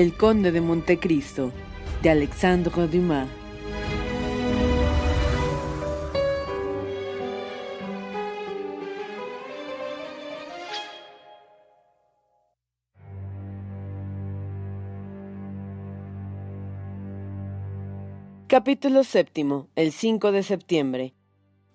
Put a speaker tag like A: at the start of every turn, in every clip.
A: El Conde de Montecristo, de Alexandre Dumas. Capítulo séptimo, el 5 de septiembre.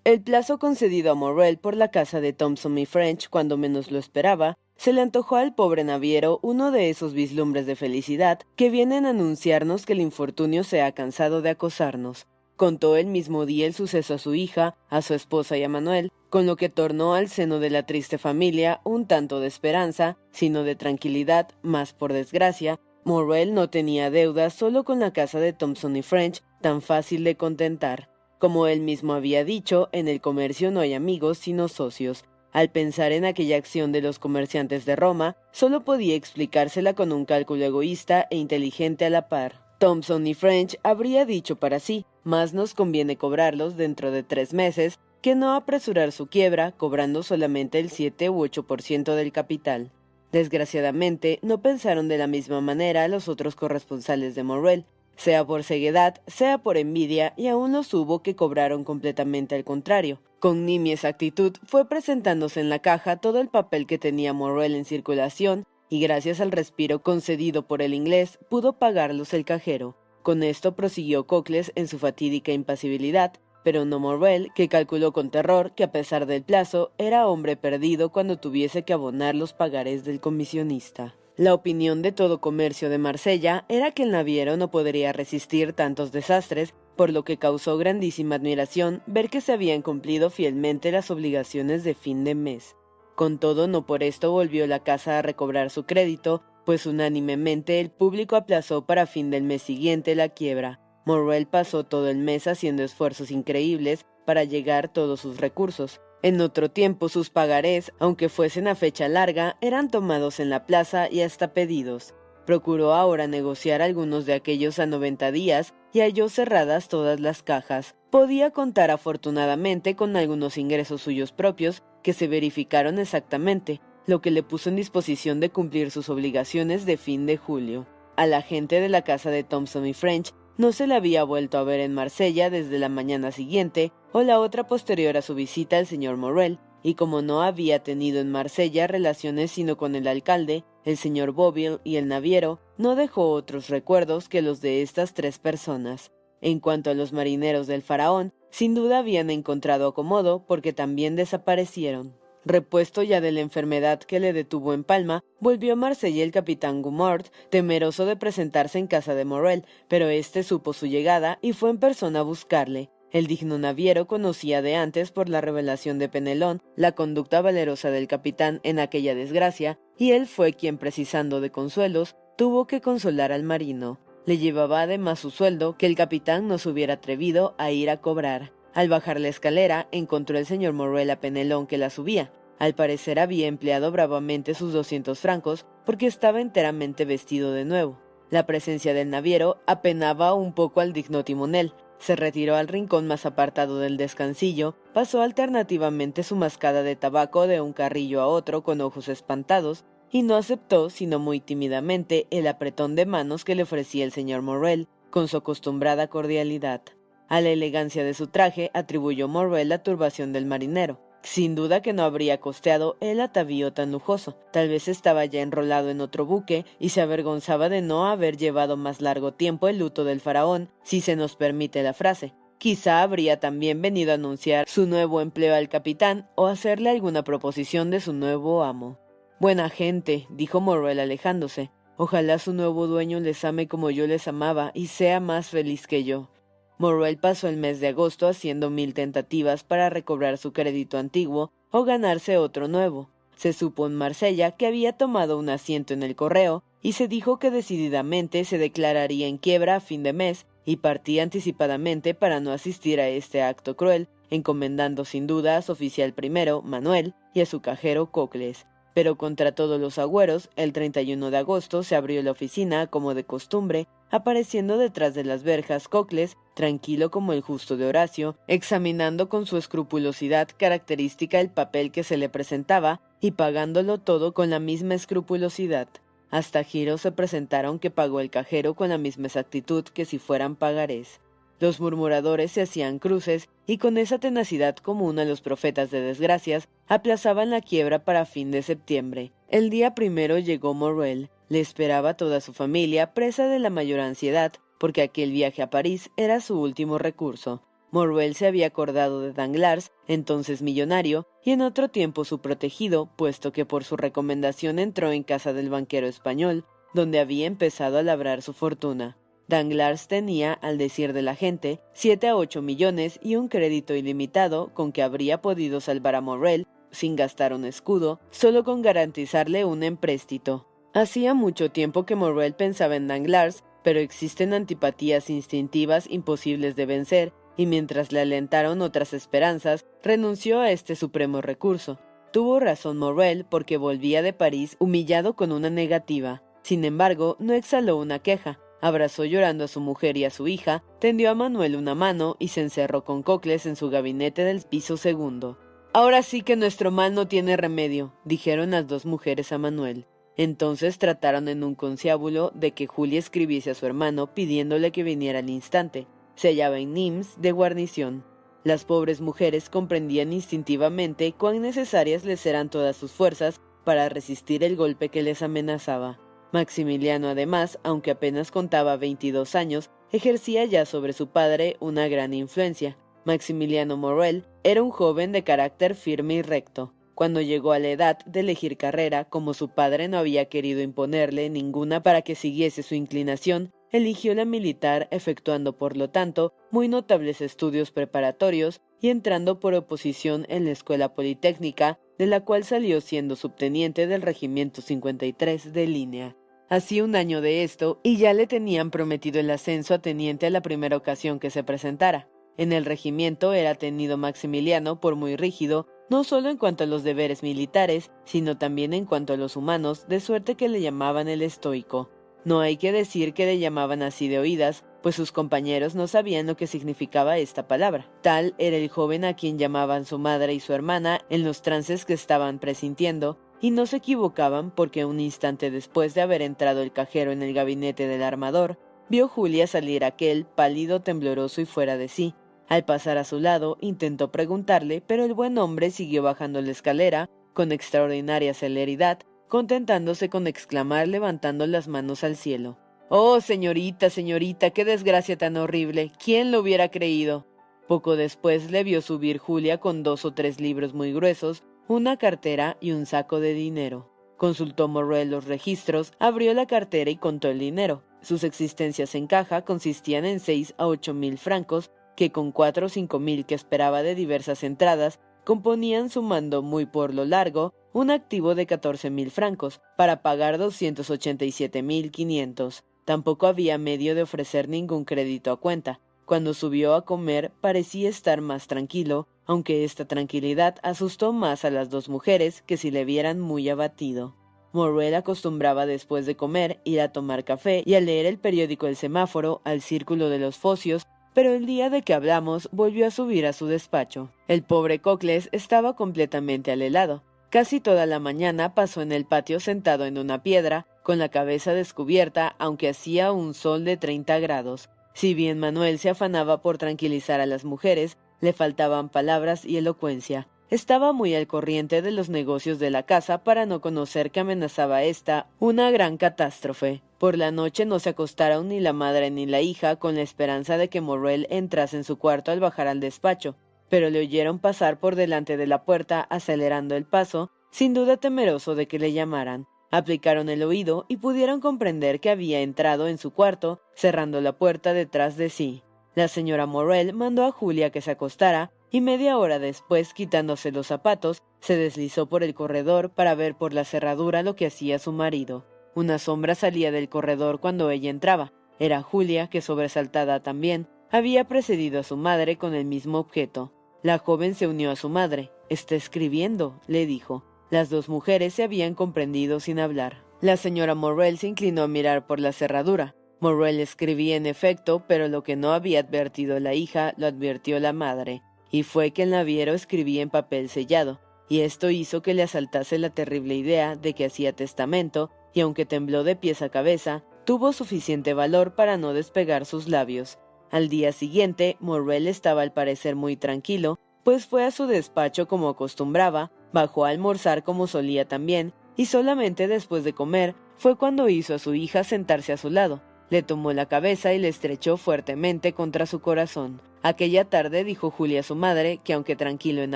A: El plazo concedido a Morrel por la casa de Thompson y French cuando menos lo esperaba se le antojó al pobre naviero uno de esos vislumbres de felicidad que vienen a anunciarnos que el infortunio se ha cansado de acosarnos. Contó el mismo día el suceso a su hija, a su esposa y a Manuel, con lo que tornó al seno de la triste familia un tanto de esperanza, sino de tranquilidad, más por desgracia, Morrel no tenía deudas solo con la casa de Thompson y French, tan fácil de contentar. Como él mismo había dicho, en el comercio no hay amigos sino socios, al pensar en aquella acción de los comerciantes de Roma, solo podía explicársela con un cálculo egoísta e inteligente a la par. Thompson y French habría dicho para sí, más nos conviene cobrarlos dentro de tres meses que no apresurar su quiebra cobrando solamente el 7 u 8% del capital. Desgraciadamente, no pensaron de la misma manera los otros corresponsales de Morrel, sea por ceguedad, sea por envidia, y aún los hubo que cobraron completamente al contrario. Con nimia exactitud fue presentándose en la caja todo el papel que tenía Morrell en circulación y gracias al respiro concedido por el inglés pudo pagarlos el cajero. Con esto prosiguió Cocles en su fatídica impasibilidad, pero no Morrell, que calculó con terror que a pesar del plazo era hombre perdido cuando tuviese que abonar los pagares del comisionista. La opinión de todo comercio de Marsella era que el naviero no podría resistir tantos desastres por lo que causó grandísima admiración ver que se habían cumplido fielmente las obligaciones de fin de mes. Con todo, no por esto volvió la casa a recobrar su crédito, pues unánimemente el público aplazó para fin del mes siguiente la quiebra. Morrell pasó todo el mes haciendo esfuerzos increíbles para llegar todos sus recursos. En otro tiempo sus pagarés, aunque fuesen a fecha larga, eran tomados en la plaza y hasta pedidos. Procuró ahora negociar algunos de aquellos a 90 días y halló cerradas todas las cajas. Podía contar afortunadamente con algunos ingresos suyos propios que se verificaron exactamente, lo que le puso en disposición de cumplir sus obligaciones de fin de julio. A la gente de la casa de Thompson y French no se le había vuelto a ver en Marsella desde la mañana siguiente o la otra posterior a su visita al señor Morel, y como no había tenido en Marsella relaciones sino con el alcalde, el señor Boville y el naviero, no dejó otros recuerdos que los de estas tres personas. En cuanto a los marineros del faraón, sin duda habían encontrado acomodo porque también desaparecieron. Repuesto ya de la enfermedad que le detuvo en Palma, volvió a Marsella el capitán Gumort, temeroso de presentarse en casa de Morel, pero éste supo su llegada y fue en persona a buscarle. El digno naviero conocía de antes por la revelación de Penelón la conducta valerosa del capitán en aquella desgracia, y él fue quien, precisando de consuelos, tuvo que consolar al marino. Le llevaba además su sueldo que el capitán no se hubiera atrevido a ir a cobrar. Al bajar la escalera, encontró el señor Morrel a Penelón que la subía. Al parecer había empleado bravamente sus doscientos francos porque estaba enteramente vestido de nuevo. La presencia del naviero apenaba un poco al digno timonel, se retiró al rincón más apartado del descansillo, pasó alternativamente su mascada de tabaco de un carrillo a otro con ojos espantados, y no aceptó, sino muy tímidamente, el apretón de manos que le ofrecía el señor Morrel, con su acostumbrada cordialidad. A la elegancia de su traje atribuyó Morrel la turbación del marinero. Sin duda que no habría costeado el atavío tan lujoso. Tal vez estaba ya enrolado en otro buque y se avergonzaba de no haber llevado más largo tiempo el luto del faraón, si se nos permite la frase. Quizá habría también venido a anunciar su nuevo empleo al capitán o hacerle alguna proposición de su nuevo amo. Buena gente, dijo Morrel alejándose. Ojalá su nuevo dueño les ame como yo les amaba y sea más feliz que yo. Morrel pasó el mes de agosto haciendo mil tentativas para recobrar su crédito antiguo o ganarse otro nuevo. Se supo en Marsella que había tomado un asiento en el correo y se dijo que decididamente se declararía en quiebra a fin de mes y partía anticipadamente para no asistir a este acto cruel, encomendando sin duda a su oficial primero, Manuel, y a su cajero Cocles. Pero contra todos los agüeros, el 31 de agosto se abrió la oficina, como de costumbre, apareciendo detrás de las verjas Cocles, tranquilo como el justo de Horacio, examinando con su escrupulosidad característica el papel que se le presentaba y pagándolo todo con la misma escrupulosidad. Hasta giros se presentaron que pagó el cajero con la misma exactitud que si fueran pagarés. Los murmuradores se hacían cruces y con esa tenacidad común a los profetas de desgracias aplazaban la quiebra para fin de septiembre. El día primero llegó Morrel. Le esperaba toda su familia, presa de la mayor ansiedad, porque aquel viaje a París era su último recurso. Morrel se había acordado de Danglars, entonces millonario, y en otro tiempo su protegido, puesto que por su recomendación entró en casa del banquero español, donde había empezado a labrar su fortuna. Danglars tenía, al decir de la gente, siete a ocho millones y un crédito ilimitado con que habría podido salvar a Morrel, sin gastar un escudo, solo con garantizarle un empréstito. Hacía mucho tiempo que Morrel pensaba en Danglars, pero existen antipatías instintivas imposibles de vencer, y mientras le alentaron otras esperanzas, renunció a este supremo recurso. Tuvo razón Morrel porque volvía de París humillado con una negativa. Sin embargo, no exhaló una queja, Abrazó llorando a su mujer y a su hija, tendió a Manuel una mano y se encerró con Cocles en su gabinete del piso segundo. Ahora sí que nuestro mal no tiene remedio, dijeron las dos mujeres a Manuel. Entonces trataron en un conciábulo de que Julia escribiese a su hermano pidiéndole que viniera al instante. Se hallaba en Nims de guarnición. Las pobres mujeres comprendían instintivamente cuán necesarias les eran todas sus fuerzas para resistir el golpe que les amenazaba. Maximiliano, además, aunque apenas contaba 22 años, ejercía ya sobre su padre una gran influencia. Maximiliano Morel era un joven de carácter firme y recto. Cuando llegó a la edad de elegir carrera, como su padre no había querido imponerle ninguna para que siguiese su inclinación, eligió la militar, efectuando por lo tanto muy notables estudios preparatorios y entrando por oposición en la Escuela Politécnica, de la cual salió siendo subteniente del Regimiento 53 de línea. Hacía un año de esto y ya le tenían prometido el ascenso a teniente a la primera ocasión que se presentara. En el regimiento era tenido Maximiliano por muy rígido, no solo en cuanto a los deberes militares, sino también en cuanto a los humanos, de suerte que le llamaban el estoico. No hay que decir que le llamaban así de oídas, pues sus compañeros no sabían lo que significaba esta palabra. Tal era el joven a quien llamaban su madre y su hermana en los trances que estaban presintiendo, y no se equivocaban porque un instante después de haber entrado el cajero en el gabinete del armador, vio Julia salir aquel pálido, tembloroso y fuera de sí. Al pasar a su lado, intentó preguntarle, pero el buen hombre siguió bajando la escalera, con extraordinaria celeridad, contentándose con exclamar levantando las manos al cielo. Oh, señorita, señorita, qué desgracia tan horrible. ¿Quién lo hubiera creído? Poco después le vio subir Julia con dos o tres libros muy gruesos, una cartera y un saco de dinero. Consultó Morrel los registros, abrió la cartera y contó el dinero. Sus existencias en caja consistían en seis a ocho mil francos, que con cuatro o cinco mil que esperaba de diversas entradas, componían, sumando muy por lo largo, un activo de catorce mil francos, para pagar doscientos ochenta y siete mil quinientos. Tampoco había medio de ofrecer ningún crédito a cuenta. Cuando subió a comer parecía estar más tranquilo, aunque esta tranquilidad asustó más a las dos mujeres que si le vieran muy abatido. Morrel acostumbraba después de comer ir a tomar café y a leer el periódico El Semáforo al círculo de los focios, pero el día de que hablamos volvió a subir a su despacho. El pobre Cocles estaba completamente alelado. Casi toda la mañana pasó en el patio sentado en una piedra, con la cabeza descubierta, aunque hacía un sol de treinta grados. Si bien Manuel se afanaba por tranquilizar a las mujeres, le faltaban palabras y elocuencia. estaba muy al corriente de los negocios de la casa para no conocer que amenazaba esta una gran catástrofe. Por la noche no se acostaron ni la madre ni la hija con la esperanza de que Morrel entrase en su cuarto al bajar al despacho, pero le oyeron pasar por delante de la puerta acelerando el paso, sin duda temeroso de que le llamaran. Aplicaron el oído y pudieron comprender que había entrado en su cuarto, cerrando la puerta detrás de sí. La señora Morrel mandó a Julia que se acostara y media hora después, quitándose los zapatos, se deslizó por el corredor para ver por la cerradura lo que hacía su marido. Una sombra salía del corredor cuando ella entraba. Era Julia, que sobresaltada también, había precedido a su madre con el mismo objeto. La joven se unió a su madre. Está escribiendo, le dijo. Las dos mujeres se habían comprendido sin hablar. La señora Morrel se inclinó a mirar por la cerradura. Morrel escribía en efecto, pero lo que no había advertido la hija lo advirtió la madre y fue que el naviero escribía en papel sellado, y esto hizo que le asaltase la terrible idea de que hacía testamento, y aunque tembló de pies a cabeza, tuvo suficiente valor para no despegar sus labios. Al día siguiente, Morrel estaba al parecer muy tranquilo, pues fue a su despacho como acostumbraba, bajó a almorzar como solía también, y solamente después de comer fue cuando hizo a su hija sentarse a su lado. Le tomó la cabeza y le estrechó fuertemente contra su corazón. Aquella tarde dijo Julia a su madre que, aunque tranquilo en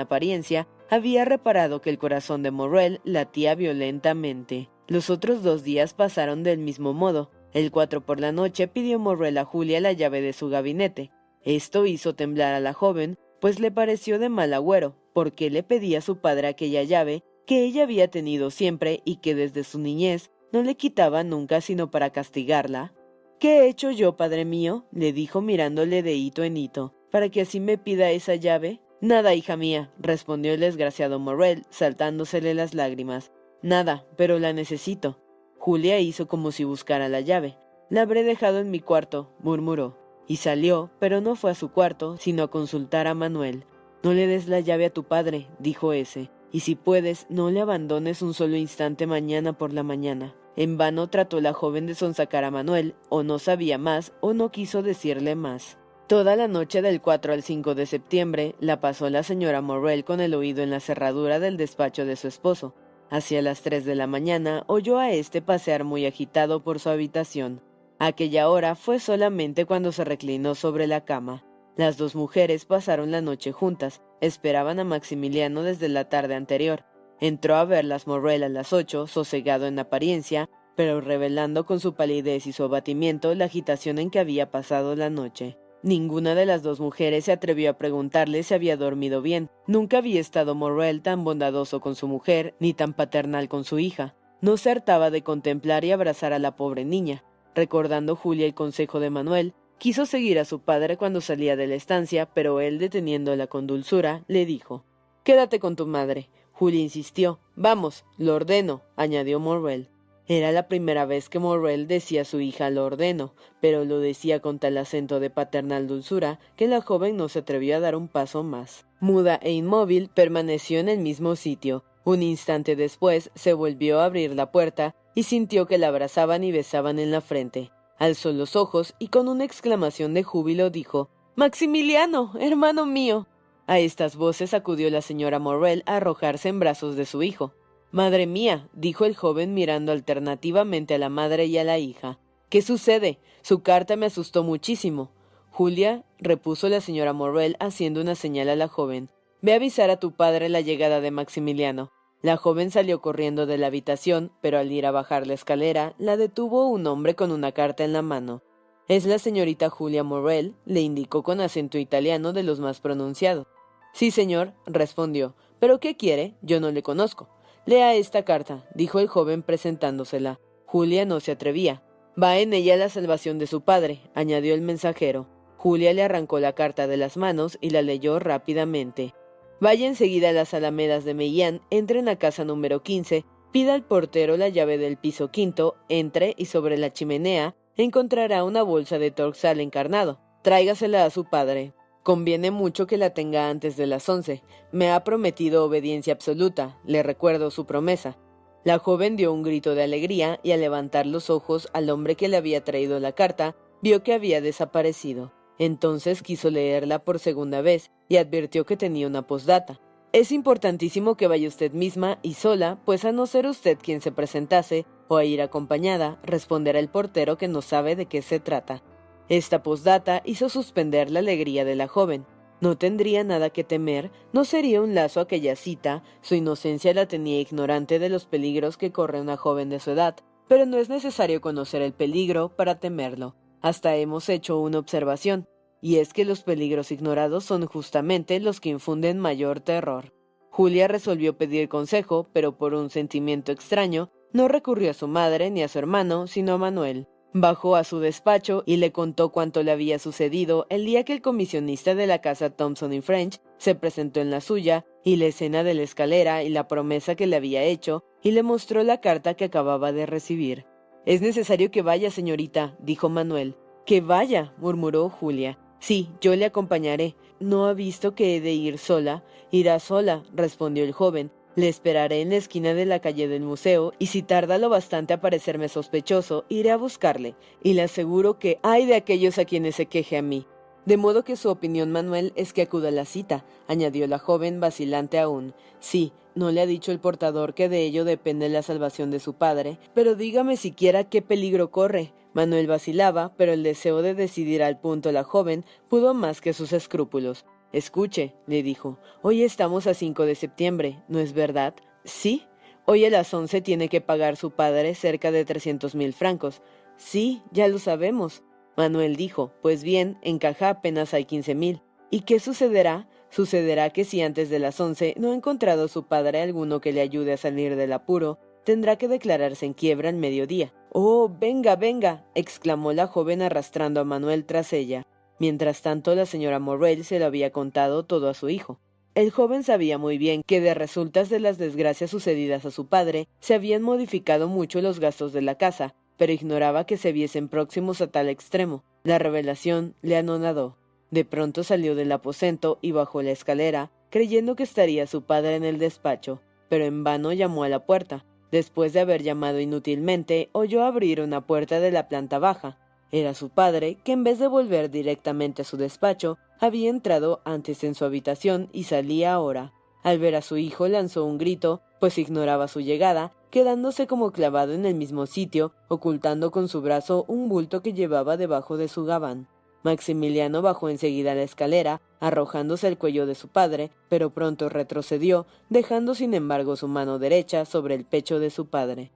A: apariencia, había reparado que el corazón de Morrel latía violentamente. Los otros dos días pasaron del mismo modo. El cuatro por la noche pidió Morrel a Julia la llave de su gabinete. Esto hizo temblar a la joven, pues le pareció de mal agüero, porque le pedía a su padre aquella llave que ella había tenido siempre y que desde su niñez no le quitaba nunca sino para castigarla. ¿Qué he hecho yo, padre mío? le dijo mirándole de hito en hito para que así me pida esa llave? Nada, hija mía, respondió el desgraciado Morrel, saltándosele las lágrimas. Nada, pero la necesito. Julia hizo como si buscara la llave. La habré dejado en mi cuarto, murmuró, y salió, pero no fue a su cuarto, sino a consultar a Manuel. No le des la llave a tu padre, dijo ese, y si puedes, no le abandones un solo instante mañana por la mañana. En vano trató la joven de sonsacar a Manuel, o no sabía más, o no quiso decirle más. Toda la noche del 4 al 5 de septiembre la pasó la señora Morrel con el oído en la cerradura del despacho de su esposo. Hacia las 3 de la mañana oyó a este pasear muy agitado por su habitación. Aquella hora fue solamente cuando se reclinó sobre la cama. Las dos mujeres pasaron la noche juntas, esperaban a Maximiliano desde la tarde anterior. Entró a ver las Morrel a las ocho, sosegado en apariencia, pero revelando con su palidez y su abatimiento la agitación en que había pasado la noche. Ninguna de las dos mujeres se atrevió a preguntarle si había dormido bien. Nunca había estado Morrel tan bondadoso con su mujer, ni tan paternal con su hija. No se hartaba de contemplar y abrazar a la pobre niña. Recordando Julia el consejo de Manuel, quiso seguir a su padre cuando salía de la estancia, pero él, deteniéndola con dulzura, le dijo Quédate con tu madre. Julia insistió. Vamos, lo ordeno, añadió Morrel. Era la primera vez que Morrel decía a su hija lo ordeno, pero lo decía con tal acento de paternal dulzura que la joven no se atrevió a dar un paso más. Muda e inmóvil permaneció en el mismo sitio. Un instante después se volvió a abrir la puerta y sintió que la abrazaban y besaban en la frente. Alzó los ojos y con una exclamación de júbilo dijo Maximiliano, hermano mío. A estas voces acudió la señora Morrel a arrojarse en brazos de su hijo. Madre mía, dijo el joven mirando alternativamente a la madre y a la hija. ¿Qué sucede? Su carta me asustó muchísimo. Julia, repuso la señora Morrel haciendo una señal a la joven. Ve a avisar a tu padre la llegada de Maximiliano. La joven salió corriendo de la habitación, pero al ir a bajar la escalera, la detuvo un hombre con una carta en la mano. Es la señorita Julia Morrel, le indicó con acento italiano de los más pronunciados. Sí, señor, respondió. ¿Pero qué quiere? Yo no le conozco. Lea esta carta, dijo el joven presentándosela. Julia no se atrevía. Va en ella la salvación de su padre, añadió el mensajero. Julia le arrancó la carta de las manos y la leyó rápidamente. Vaya enseguida a las alamedas de Mellán, entre en la casa número 15, pida al portero la llave del piso quinto, entre y sobre la chimenea encontrará una bolsa de torxal encarnado. Tráigasela a su padre. Conviene mucho que la tenga antes de las once. Me ha prometido obediencia absoluta. Le recuerdo su promesa. La joven dio un grito de alegría y al levantar los ojos al hombre que le había traído la carta, vio que había desaparecido. Entonces quiso leerla por segunda vez y advirtió que tenía una posdata. Es importantísimo que vaya usted misma y sola, pues a no ser usted quien se presentase, o a ir acompañada, responderá el portero que no sabe de qué se trata. Esta postdata hizo suspender la alegría de la joven. No tendría nada que temer, no sería un lazo aquella cita, su inocencia la tenía ignorante de los peligros que corre una joven de su edad, pero no es necesario conocer el peligro para temerlo. Hasta hemos hecho una observación y es que los peligros ignorados son justamente los que infunden mayor terror. Julia resolvió pedir consejo, pero por un sentimiento extraño, no recurrió a su madre ni a su hermano, sino a Manuel. Bajó a su despacho y le contó cuánto le había sucedido el día que el comisionista de la casa Thompson y French se presentó en la suya, y la escena de la escalera y la promesa que le había hecho, y le mostró la carta que acababa de recibir. Es necesario que vaya, señorita, dijo Manuel. Que vaya, murmuró Julia. Sí, yo le acompañaré. ¿No ha visto que he de ir sola? Irá sola, respondió el joven. Le esperaré en la esquina de la calle del museo, y si tarda lo bastante a parecerme sospechoso, iré a buscarle, y le aseguro que hay de aquellos a quienes se queje a mí. De modo que su opinión, Manuel, es que acuda a la cita, añadió la joven vacilante aún. Sí, no le ha dicho el portador que de ello depende la salvación de su padre, pero dígame siquiera qué peligro corre. Manuel vacilaba, pero el deseo de decidir al punto la joven pudo más que sus escrúpulos. Escuche, le dijo, hoy estamos a 5 de septiembre, ¿no es verdad? Sí. Hoy a las once tiene que pagar su padre cerca de trescientos mil francos. Sí, ya lo sabemos. Manuel dijo, pues bien, en caja apenas hay quince mil. ¿Y qué sucederá? Sucederá que si antes de las once no ha encontrado su padre alguno que le ayude a salir del apuro, tendrá que declararse en quiebra al mediodía. Oh, venga, venga, exclamó la joven arrastrando a Manuel tras ella. Mientras tanto, la señora Morrel se lo había contado todo a su hijo. El joven sabía muy bien que de resultas de las desgracias sucedidas a su padre se habían modificado mucho los gastos de la casa, pero ignoraba que se viesen próximos a tal extremo. La revelación le anonadó. De pronto salió del aposento y bajó la escalera, creyendo que estaría su padre en el despacho, pero en vano llamó a la puerta. Después de haber llamado inútilmente, oyó abrir una puerta de la planta baja. Era su padre, que en vez de volver directamente a su despacho, había entrado antes en su habitación y salía ahora. Al ver a su hijo lanzó un grito, pues ignoraba su llegada, quedándose como clavado en el mismo sitio, ocultando con su brazo un bulto que llevaba debajo de su gabán. Maximiliano bajó enseguida la escalera, arrojándose al cuello de su padre, pero pronto retrocedió, dejando sin embargo su mano derecha sobre el pecho de su padre.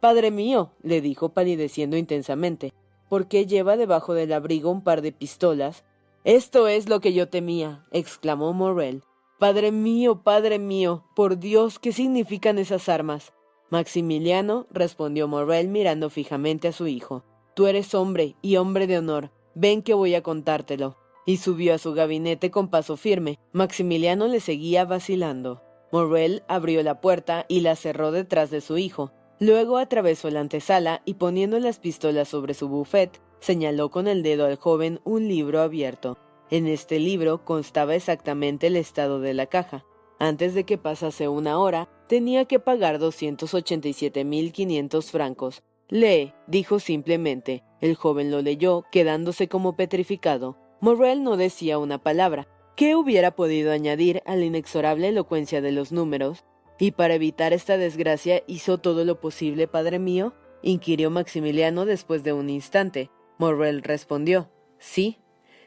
A: Padre mío, le dijo palideciendo intensamente, ¿por qué lleva debajo del abrigo un par de pistolas? Esto es lo que yo temía, exclamó Morrel. Padre mío, padre mío, por Dios, ¿qué significan esas armas? Maximiliano, respondió Morrel mirando fijamente a su hijo. Tú eres hombre y hombre de honor. Ven que voy a contártelo. Y subió a su gabinete con paso firme. Maximiliano le seguía vacilando. Morrel abrió la puerta y la cerró detrás de su hijo. Luego atravesó la antesala y poniendo las pistolas sobre su buffet, señaló con el dedo al joven un libro abierto. En este libro constaba exactamente el estado de la caja. Antes de que pasase una hora, tenía que pagar 287.500 francos, Lee, dijo simplemente. El joven lo leyó, quedándose como petrificado. Morrel no decía una palabra. ¿Qué hubiera podido añadir a la inexorable elocuencia de los números? ¿Y para evitar esta desgracia hizo todo lo posible, padre mío? inquirió Maximiliano después de un instante. Morrel respondió Sí.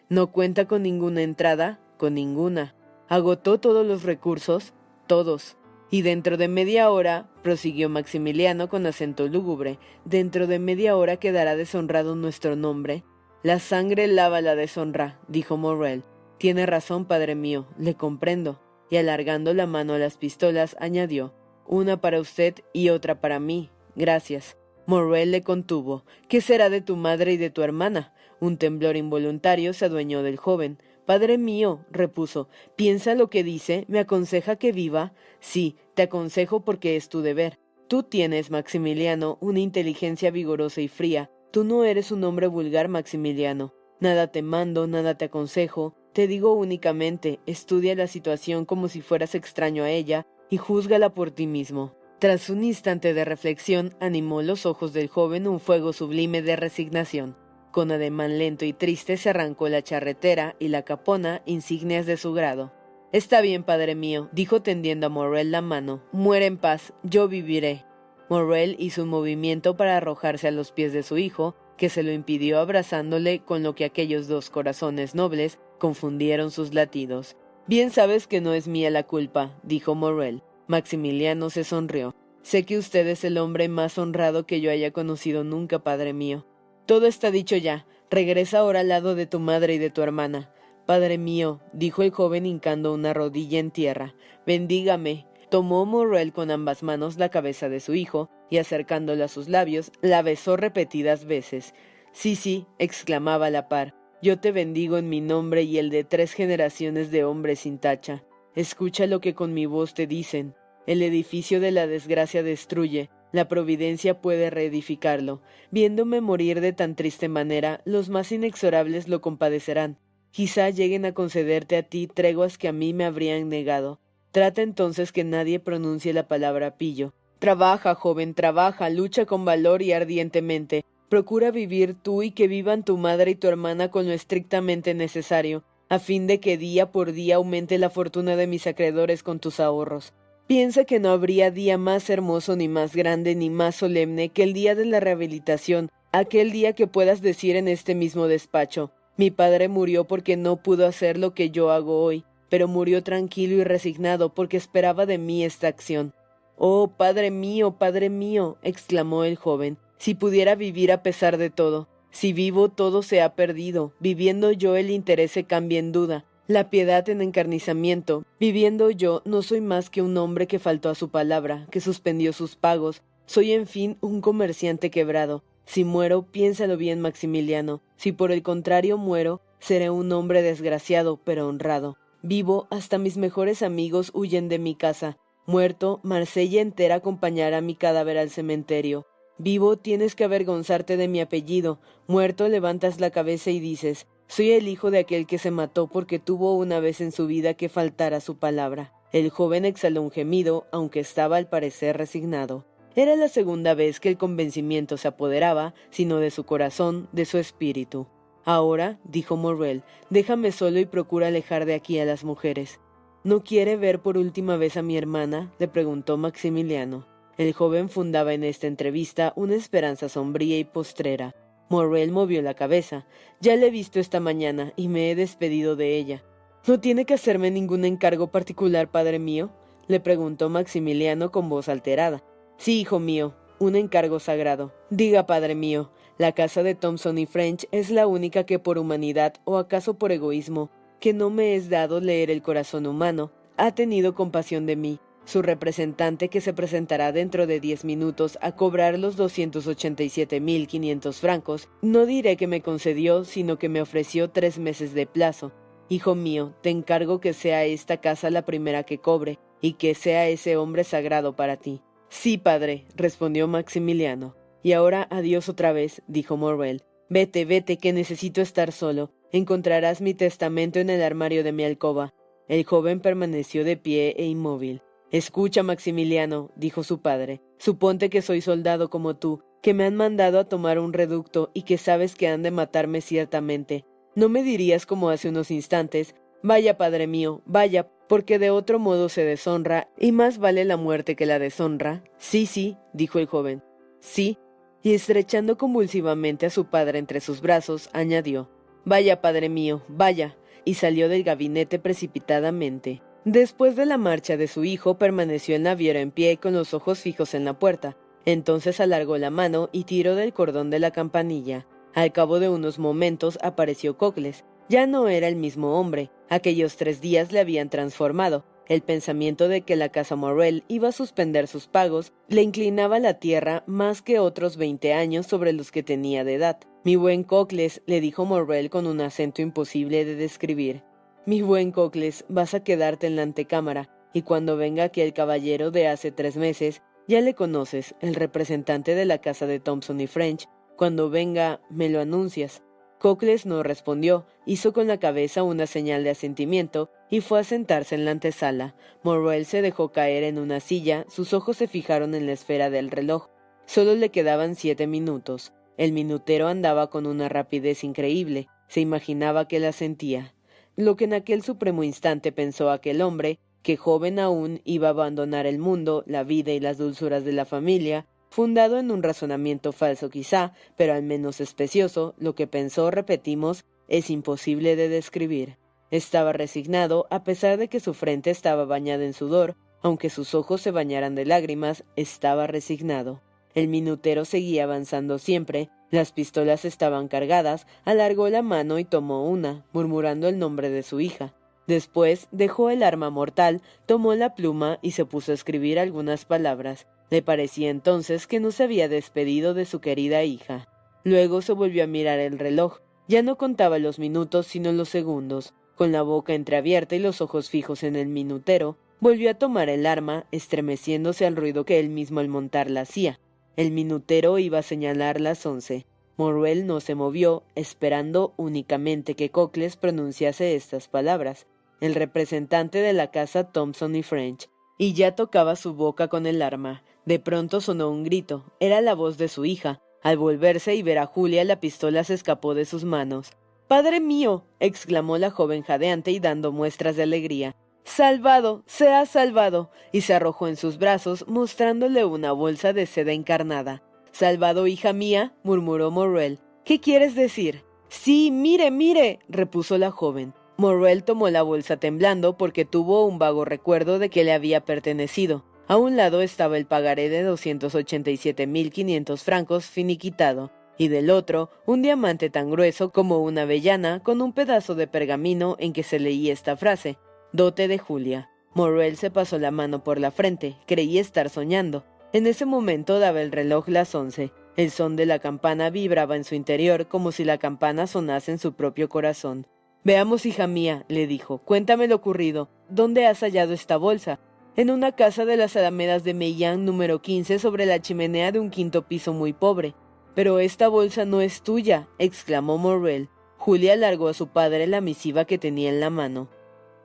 A: ¿No cuenta con ninguna entrada? Con ninguna. ¿Agotó todos los recursos? Todos. Y dentro de media hora, prosiguió Maximiliano con acento lúgubre, dentro de media hora quedará deshonrado nuestro nombre. La sangre lava la deshonra, dijo Morrel. Tiene razón, padre mío, le comprendo. Y alargando la mano a las pistolas, añadió, una para usted y otra para mí. Gracias. Morrel le contuvo. ¿Qué será de tu madre y de tu hermana? Un temblor involuntario se adueñó del joven. Padre mío, repuso, piensa lo que dice, me aconseja que viva. Sí, te aconsejo porque es tu deber. Tú tienes, Maximiliano, una inteligencia vigorosa y fría. Tú no eres un hombre vulgar, Maximiliano. Nada te mando, nada te aconsejo. Te digo únicamente, estudia la situación como si fueras extraño a ella y júzgala por ti mismo. Tras un instante de reflexión, animó los ojos del joven un fuego sublime de resignación. Con ademán lento y triste se arrancó la charretera y la capona, insignias de su grado. Está bien, padre mío, dijo tendiendo a Morrel la mano. Muere en paz, yo viviré. Morrel hizo un movimiento para arrojarse a los pies de su hijo, que se lo impidió abrazándole con lo que aquellos dos corazones nobles confundieron sus latidos. Bien sabes que no es mía la culpa, dijo Morrel. Maximiliano se sonrió. Sé que usted es el hombre más honrado que yo haya conocido nunca, padre mío. Todo está dicho ya. Regresa ahora al lado de tu madre y de tu hermana. Padre mío, dijo el joven hincando una rodilla en tierra, bendígame. Tomó Morrel con ambas manos la cabeza de su hijo y acercándola a sus labios, la besó repetidas veces. Sí, sí, exclamaba la par, yo te bendigo en mi nombre y el de tres generaciones de hombres sin tacha. Escucha lo que con mi voz te dicen. El edificio de la desgracia destruye, la providencia puede reedificarlo. Viéndome morir de tan triste manera, los más inexorables lo compadecerán. Quizá lleguen a concederte a ti treguas que a mí me habrían negado. Trata entonces que nadie pronuncie la palabra pillo. Trabaja, joven, trabaja, lucha con valor y ardientemente. Procura vivir tú y que vivan tu madre y tu hermana con lo estrictamente necesario, a fin de que día por día aumente la fortuna de mis acreedores con tus ahorros. Piensa que no habría día más hermoso ni más grande ni más solemne que el día de la rehabilitación, aquel día que puedas decir en este mismo despacho mi padre murió porque no pudo hacer lo que yo hago hoy, pero murió tranquilo y resignado porque esperaba de mí esta acción. Oh, Padre mío, Padre mío, exclamó el joven, si pudiera vivir a pesar de todo. Si vivo todo se ha perdido, viviendo yo el interés se cambia en duda, la piedad en encarnizamiento. Viviendo yo no soy más que un hombre que faltó a su palabra, que suspendió sus pagos. Soy en fin un comerciante quebrado, si muero, piénsalo bien, Maximiliano. Si por el contrario muero, seré un hombre desgraciado, pero honrado. Vivo, hasta mis mejores amigos huyen de mi casa. Muerto, Marsella entera acompañará mi cadáver al cementerio. Vivo, tienes que avergonzarte de mi apellido. Muerto, levantas la cabeza y dices, soy el hijo de aquel que se mató porque tuvo una vez en su vida que faltar su palabra. El joven exhaló un gemido, aunque estaba al parecer resignado. Era la segunda vez que el convencimiento se apoderaba, sino de su corazón, de su espíritu. Ahora, dijo Morrel, déjame solo y procura alejar de aquí a las mujeres. ¿No quiere ver por última vez a mi hermana? le preguntó Maximiliano. El joven fundaba en esta entrevista una esperanza sombría y postrera. Morrel movió la cabeza. Ya la he visto esta mañana y me he despedido de ella. ¿No tiene que hacerme ningún encargo particular, padre mío? le preguntó Maximiliano con voz alterada. Sí, hijo mío, un encargo sagrado. Diga, padre mío, la casa de Thompson y French es la única que por humanidad o acaso por egoísmo, que no me es dado leer el corazón humano, ha tenido compasión de mí. Su representante, que se presentará dentro de diez minutos a cobrar los doscientos ochenta y siete mil quinientos francos, no diré que me concedió, sino que me ofreció tres meses de plazo. Hijo mío, te encargo que sea esta casa la primera que cobre, y que sea ese hombre sagrado para ti. Sí, padre, respondió Maximiliano. Y ahora adiós otra vez, dijo Morrel. Vete, vete, que necesito estar solo. Encontrarás mi testamento en el armario de mi alcoba. El joven permaneció de pie e inmóvil. Escucha, Maximiliano, dijo su padre. Suponte que soy soldado como tú, que me han mandado a tomar un reducto y que sabes que han de matarme ciertamente. ¿No me dirías como hace unos instantes, Vaya, padre mío, vaya, porque de otro modo se deshonra, y más vale la muerte que la deshonra. Sí, sí, dijo el joven. Sí, y estrechando convulsivamente a su padre entre sus brazos, añadió Vaya, padre mío, vaya, y salió del gabinete precipitadamente. Después de la marcha de su hijo, permaneció el naviero en pie con los ojos fijos en la puerta. Entonces alargó la mano y tiró del cordón de la campanilla. Al cabo de unos momentos apareció Cocles, ya no era el mismo hombre. Aquellos tres días le habían transformado. El pensamiento de que la casa Morrel iba a suspender sus pagos le inclinaba la tierra más que otros veinte años sobre los que tenía de edad. Mi buen Cocles, le dijo Morrel con un acento imposible de describir. Mi buen Cocles, vas a quedarte en la antecámara, y cuando venga aquí el caballero de hace tres meses, ya le conoces, el representante de la casa de Thompson y French, cuando venga, me lo anuncias. Cocles no respondió, hizo con la cabeza una señal de asentimiento y fue a sentarse en la antesala. Morrel se dejó caer en una silla, sus ojos se fijaron en la esfera del reloj. Solo le quedaban siete minutos. El minutero andaba con una rapidez increíble, se imaginaba que la sentía. Lo que en aquel supremo instante pensó aquel hombre, que joven aún iba a abandonar el mundo, la vida y las dulzuras de la familia, fundado en un razonamiento falso quizá, pero al menos especioso, lo que pensó, repetimos, es imposible de describir. Estaba resignado, a pesar de que su frente estaba bañada en sudor, aunque sus ojos se bañaran de lágrimas, estaba resignado. El minutero seguía avanzando siempre, las pistolas estaban cargadas, alargó la mano y tomó una, murmurando el nombre de su hija. Después dejó el arma mortal, tomó la pluma y se puso a escribir algunas palabras. Le parecía entonces que no se había despedido de su querida hija. Luego se volvió a mirar el reloj. Ya no contaba los minutos sino los segundos. Con la boca entreabierta y los ojos fijos en el minutero, volvió a tomar el arma, estremeciéndose al ruido que él mismo al montarla hacía. El minutero iba a señalar las once. Morrel no se movió, esperando únicamente que Cocles pronunciase estas palabras. El representante de la casa Thompson y French, y ya tocaba su boca con el arma. De pronto sonó un grito. Era la voz de su hija. Al volverse y ver a Julia, la pistola se escapó de sus manos. Padre mío. exclamó la joven jadeante y dando muestras de alegría. Salvado, se ha salvado. y se arrojó en sus brazos, mostrándole una bolsa de seda encarnada. Salvado, hija mía, murmuró Morrel. ¿Qué quieres decir? Sí, mire, mire, repuso la joven. Morrel tomó la bolsa temblando porque tuvo un vago recuerdo de que le había pertenecido. A un lado estaba el pagaré de mil quinientos francos finiquitado, y del otro un diamante tan grueso como una avellana con un pedazo de pergamino en que se leía esta frase Dote de Julia. Morrel se pasó la mano por la frente, creía estar soñando. En ese momento daba el reloj las once. El son de la campana vibraba en su interior como si la campana sonase en su propio corazón. Veamos, hija mía, le dijo, cuéntame lo ocurrido. ¿Dónde has hallado esta bolsa? En una casa de las Alamedas de Meillán número 15 sobre la chimenea de un quinto piso muy pobre. Pero esta bolsa no es tuya, exclamó Morrel. Julia alargó a su padre la misiva que tenía en la mano.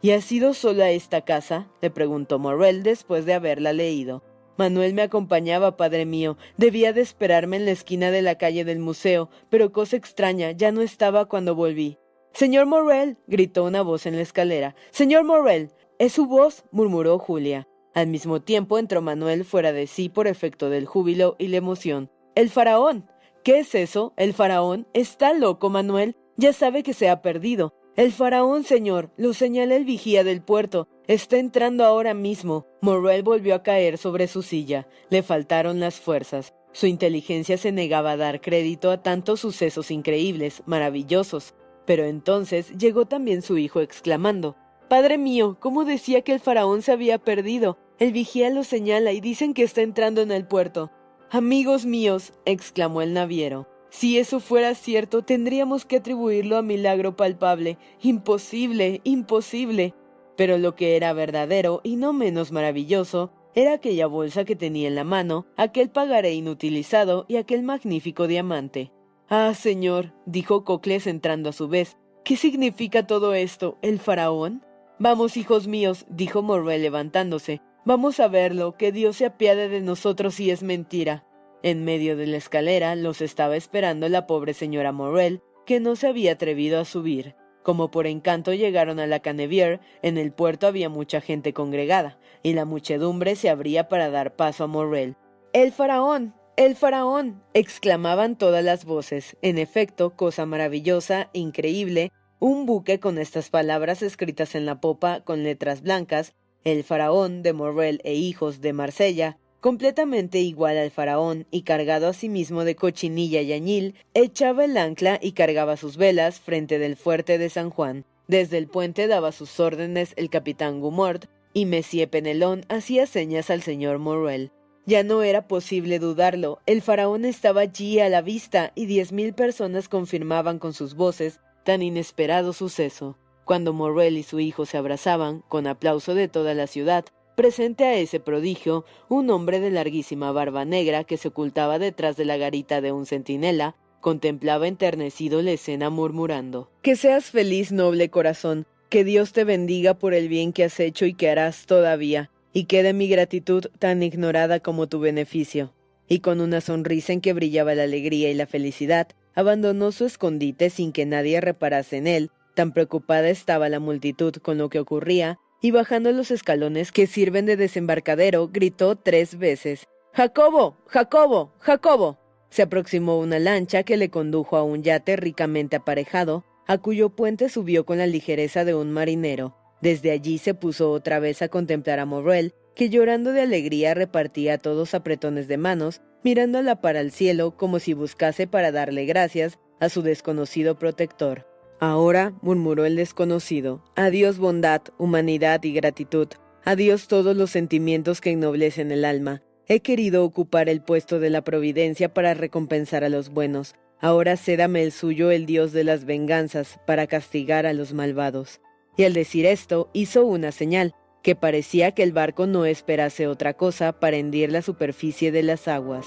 A: ¿Y has ido sola a esta casa? le preguntó Morrel después de haberla leído. Manuel me acompañaba, padre mío. Debía de esperarme en la esquina de la calle del museo, pero cosa extraña, ya no estaba cuando volví. Señor Morrel, gritó una voz en la escalera. Señor Morrel. Es su voz, murmuró Julia. Al mismo tiempo entró Manuel fuera de sí por efecto del júbilo y la emoción. El faraón. ¿Qué es eso? El faraón. Está loco, Manuel. Ya sabe que se ha perdido. El faraón, señor, lo señala el vigía del puerto. Está entrando ahora mismo. Morrel volvió a caer sobre su silla. Le faltaron las fuerzas. Su inteligencia se negaba a dar crédito a tantos sucesos increíbles, maravillosos. Pero entonces llegó también su hijo exclamando Padre mío, ¿cómo decía que el faraón se había perdido? El vigía lo señala y dicen que está entrando en el puerto. Amigos míos, exclamó el naviero, si eso fuera cierto, tendríamos que atribuirlo a milagro palpable. Imposible, imposible. Pero lo que era verdadero y no menos maravilloso era aquella bolsa que tenía en la mano, aquel pagaré inutilizado y aquel magnífico diamante. Ah, señor, dijo Cocles entrando a su vez. ¿Qué significa todo esto? ¿El faraón? Vamos, hijos míos, dijo Morrel levantándose. Vamos a verlo, que Dios se apiade de nosotros si es mentira. En medio de la escalera los estaba esperando la pobre señora Morrel, que no se había atrevido a subir. Como por encanto llegaron a la Canevier, en el puerto había mucha gente congregada, y la muchedumbre se abría para dar paso a Morrel. ¡El faraón! ¡El faraón! exclamaban todas las voces. En efecto, cosa maravillosa, increíble, un buque con estas palabras escritas en la popa con letras blancas, el faraón de Morrel e hijos de Marsella, completamente igual al faraón y cargado a sí mismo de cochinilla y añil, echaba el ancla y cargaba sus velas frente del fuerte de San Juan. Desde el puente daba sus órdenes el capitán Gumort, y Messie Penelón hacía señas al señor Morrel. Ya no era posible dudarlo, el faraón estaba allí a la vista y diez mil personas confirmaban con sus voces tan inesperado suceso. Cuando Morrel y su hijo se abrazaban, con aplauso de toda la ciudad, Presente a ese prodigio, un hombre de larguísima barba negra que se ocultaba detrás de la garita de un centinela, contemplaba enternecido la escena murmurando Que seas feliz, noble corazón, que Dios te bendiga por el bien que has hecho y que harás todavía, y quede mi gratitud tan ignorada como tu beneficio. Y con una sonrisa en que brillaba la alegría y la felicidad, abandonó su escondite sin que nadie reparase en él, Tan preocupada estaba la multitud con lo que ocurría, y bajando los escalones que sirven de desembarcadero, gritó tres veces Jacobo. Jacobo. Jacobo. Se aproximó una lancha que le condujo a un yate ricamente aparejado, a cuyo puente subió con la ligereza de un marinero. Desde allí se puso otra vez a contemplar a Morrel, que llorando de alegría repartía todos apretones de manos, mirándola para el cielo como si buscase para darle gracias a su desconocido protector. Ahora, murmuró el desconocido, adiós bondad, humanidad y gratitud, adiós todos los sentimientos que ennoblecen el alma. He querido ocupar el puesto de la providencia para recompensar a los buenos. Ahora cédame el suyo el Dios de las venganzas para castigar a los malvados. Y al decir esto hizo una señal, que parecía que el barco no esperase otra cosa para hendir la superficie de las aguas.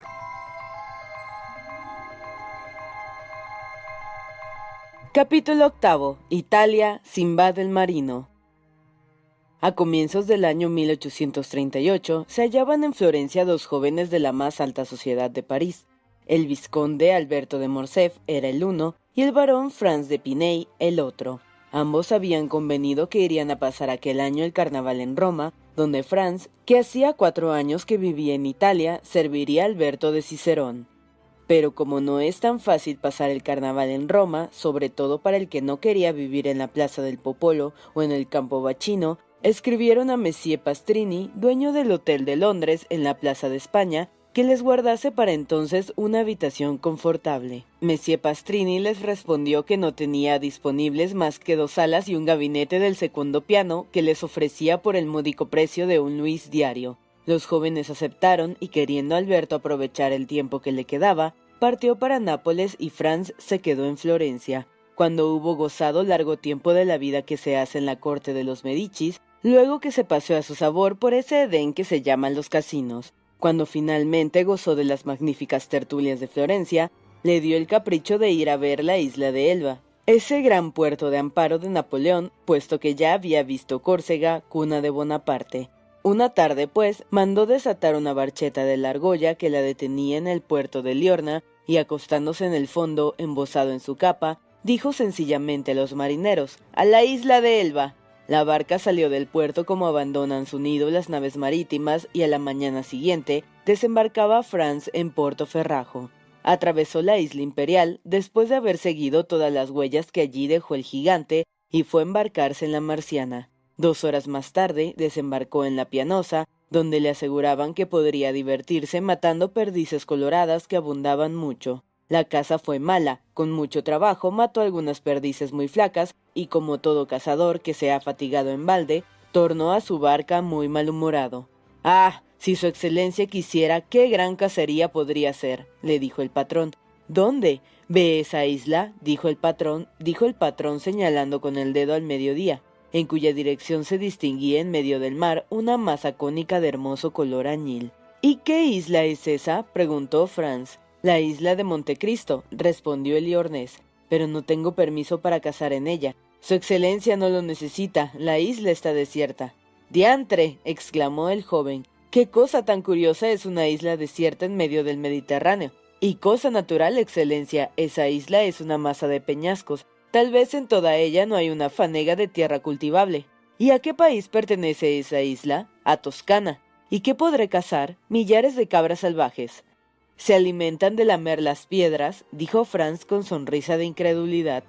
A: Capítulo octavo. Italia, Simbad el Marino. A comienzos del año 1838 se hallaban en Florencia dos jóvenes de la más alta sociedad de París. El vizconde Alberto de Morcerf era el uno y el barón Franz de Piney el otro. Ambos habían convenido que irían a pasar aquel año el carnaval en Roma, donde Franz, que hacía cuatro años que vivía en Italia, serviría a Alberto de Cicerón. Pero como no es tan fácil pasar el carnaval en Roma, sobre todo para el que no quería vivir en la Plaza del Popolo o en el Campo Bacino, escribieron a Monsieur Pastrini, dueño del Hotel de Londres en la Plaza de España, que les guardase para entonces una habitación confortable. Monsieur Pastrini les respondió que no tenía disponibles más que dos salas y un gabinete del segundo piano que les ofrecía por el módico precio de un Luis diario. Los jóvenes aceptaron y queriendo Alberto aprovechar el tiempo que le quedaba, partió para Nápoles y Franz se quedó en Florencia. Cuando hubo gozado largo tiempo de la vida que se hace en la corte de los Medicis, luego que se paseó a su sabor por ese Edén que se llaman los casinos, cuando finalmente gozó de las magníficas tertulias de Florencia, le dio el capricho de ir a ver la isla de Elba, ese gran puerto de amparo de Napoleón, puesto que ya había visto Córcega, cuna de Bonaparte. Una tarde, pues, mandó desatar una barcheta de la argolla que la detenía en el puerto de Liorna y acostándose en el fondo, embosado en su capa, dijo sencillamente a los marineros, a la isla de Elba. La barca salió del puerto como abandonan su nido las naves marítimas y a la mañana siguiente desembarcaba Franz en Porto Ferrajo. Atravesó la isla imperial después de haber seguido todas las huellas que allí dejó el gigante y fue a embarcarse en la marciana. Dos horas más tarde desembarcó en la Pianosa, donde le aseguraban que podría divertirse matando perdices coloradas que abundaban mucho. La caza fue mala, con mucho trabajo mató algunas perdices muy flacas y como todo cazador que se ha fatigado en balde, tornó a su barca muy malhumorado. Ah, si su excelencia quisiera, qué gran cacería podría ser, le dijo el patrón. ¿Dónde? ¿Ve esa isla? dijo el patrón, dijo el patrón señalando con el dedo al mediodía en cuya dirección se distinguía en medio del mar una masa cónica de hermoso color añil. ¿Y qué isla es esa? preguntó Franz. La isla de Montecristo, respondió el liornés, pero no tengo permiso para cazar en ella. Su excelencia no lo necesita, la isla está desierta. Diantre. exclamó el joven. Qué cosa tan curiosa es una isla desierta en medio del Mediterráneo. Y cosa natural, excelencia, esa isla es una masa de peñascos, Tal vez en toda ella no hay una fanega de tierra cultivable. ¿Y a qué país pertenece esa isla? A Toscana. ¿Y qué podré cazar? Millares de cabras salvajes. Se alimentan de lamer las piedras, dijo Franz con sonrisa de incredulidad.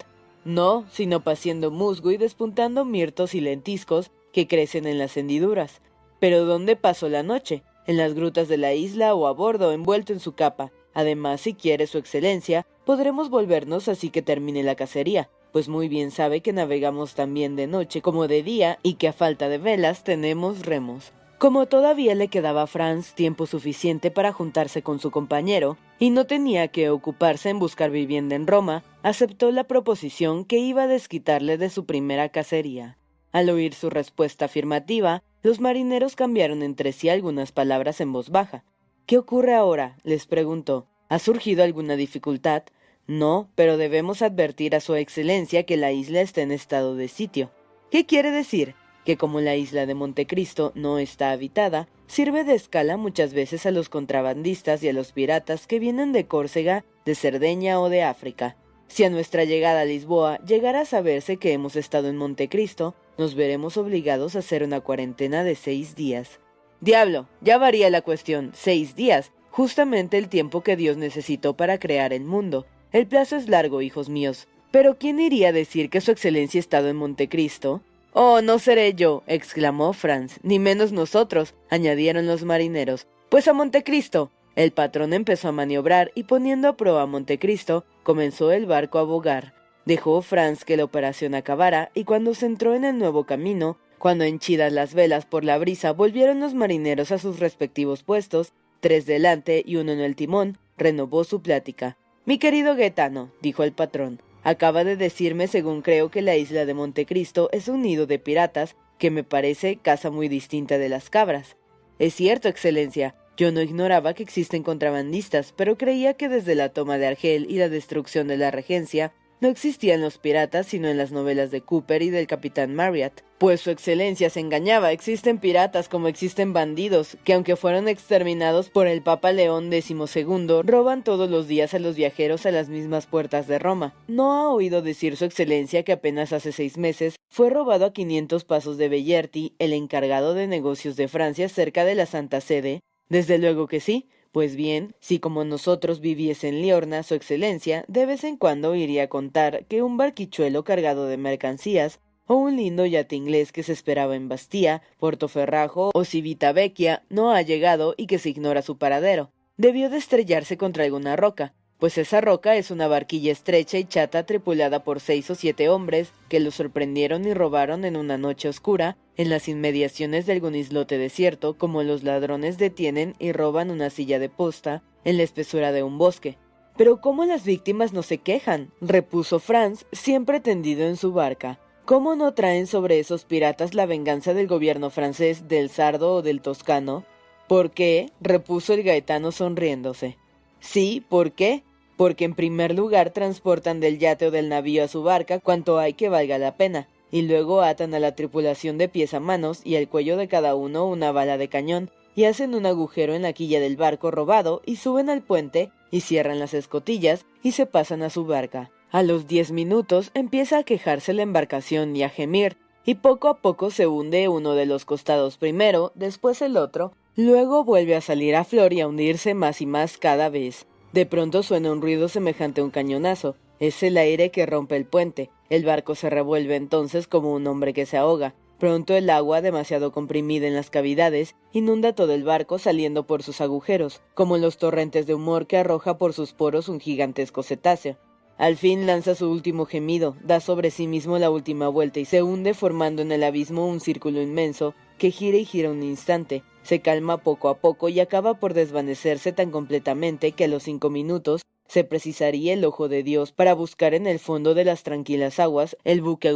A: No, sino paciendo musgo y despuntando mirtos y lentiscos que crecen en las hendiduras. Pero ¿dónde pasó la noche? En las grutas de la isla o a bordo, envuelto en su capa. Además, si quiere su excelencia, podremos volvernos así que termine la cacería. pues muy bien sabe que navegamos también de noche como de día y que a falta de velas tenemos remos. Como todavía le quedaba a Franz tiempo suficiente para juntarse con su compañero y no tenía que ocuparse en buscar vivienda en Roma, aceptó la proposición que iba a desquitarle de su primera cacería. Al oír su respuesta afirmativa, los marineros cambiaron entre sí algunas palabras en voz baja. ¿Qué ocurre ahora? les preguntó. ¿Ha surgido alguna dificultad? No, pero debemos advertir a Su Excelencia que la isla está en estado de sitio. ¿Qué quiere decir? Que como la isla de Montecristo no está habitada, sirve de escala muchas veces a los contrabandistas y a los piratas que vienen de Córcega, de Cerdeña o de África. Si a nuestra llegada a Lisboa llegara a saberse que hemos estado en Montecristo, nos veremos obligados a hacer una cuarentena de seis días. Diablo, ya varía la cuestión, seis días, justamente el tiempo que Dios necesitó para crear el mundo, el plazo es largo, hijos míos. Pero ¿quién iría a decir que su excelencia ha estado en Montecristo? Oh, no seré yo, exclamó Franz, ni menos nosotros, añadieron los marineros. Pues a Montecristo. El patrón empezó a maniobrar y poniendo a prueba a Montecristo, comenzó el barco a bogar. Dejó Franz que la operación acabara y cuando se entró en el nuevo camino, cuando henchidas las velas por la brisa volvieron los marineros a sus respectivos puestos, tres delante y uno en el timón, renovó su plática. Mi querido Gaetano, dijo el patrón, acaba de decirme, según creo, que la isla de Montecristo es un nido de piratas, que me parece casa muy distinta de las cabras. Es cierto, Excelencia, yo no ignoraba que existen contrabandistas, pero creía que desde la toma de Argel y la destrucción de la regencia, no existían los piratas sino en las novelas de Cooper y del capitán Marriott. Pues su excelencia se engañaba, existen piratas como existen bandidos, que aunque fueron exterminados por el Papa León XII, roban todos los días a los viajeros a las mismas puertas de Roma. ¿No ha oído decir su excelencia que apenas hace seis meses fue robado a 500 pasos de Bellerti, el encargado de negocios de Francia cerca de la Santa Sede? Desde luego que sí, pues bien, si como nosotros viviese en Liorna, su excelencia, de vez en cuando iría a contar que un barquichuelo cargado de mercancías, o un lindo yate inglés que se esperaba en Bastía, Portoferrajo o Civitavecchia no ha llegado y que se ignora su paradero. Debió de estrellarse contra alguna roca, pues esa roca es una barquilla estrecha y chata tripulada por seis o siete hombres que lo sorprendieron y robaron en una noche oscura en las inmediaciones de algún islote desierto, como los ladrones detienen y roban una silla de posta en la espesura de un bosque. Pero ¿cómo las víctimas no se quejan? repuso Franz, siempre tendido en su barca. ¿Cómo no traen sobre esos piratas la venganza del gobierno francés, del sardo o del toscano? ¿Por qué? repuso el gaetano sonriéndose. Sí, ¿por qué? Porque en primer lugar transportan del yate o del navío a su barca cuanto hay que valga la pena, y luego atan a la tripulación de pies a manos y al cuello de cada uno una bala de cañón, y hacen un agujero en la quilla del barco robado y suben al puente y cierran las escotillas y se pasan a su barca. A los diez minutos empieza a quejarse la embarcación y a gemir, y poco a poco se hunde uno de los costados primero, después el otro, luego vuelve a salir a flor y a hundirse más y más cada vez. De pronto suena un ruido semejante a un cañonazo. Es el aire que rompe el puente. El barco se revuelve entonces como un hombre que se ahoga. Pronto el agua, demasiado comprimida en las cavidades, inunda todo el barco saliendo por sus agujeros, como los torrentes de humor que arroja por sus poros un gigantesco cetáceo. Al fin lanza su último gemido, da sobre sí mismo la última vuelta y se hunde formando en el abismo un círculo inmenso que gira y gira un instante, se calma poco a poco y acaba por desvanecerse tan completamente que a los cinco minutos se precisaría el ojo de Dios para buscar en el fondo de las tranquilas aguas el buque,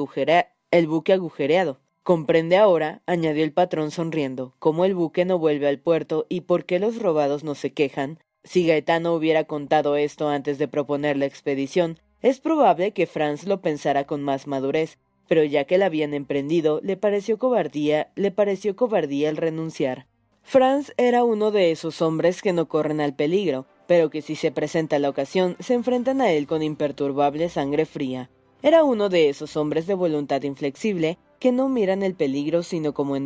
A: el buque agujereado. Comprende ahora, añadió el patrón sonriendo, cómo el buque no vuelve al puerto y por qué los robados no se quejan. Si Gaetano hubiera contado esto antes de proponer la expedición, es probable que Franz lo pensara con más madurez, pero ya que la habían emprendido, le pareció cobardía, le pareció cobardía el renunciar. Franz era uno de esos hombres que no corren al peligro, pero que si se presenta la ocasión se enfrentan a él con imperturbable sangre fría. Era uno de esos hombres de voluntad inflexible que no miran el peligro sino como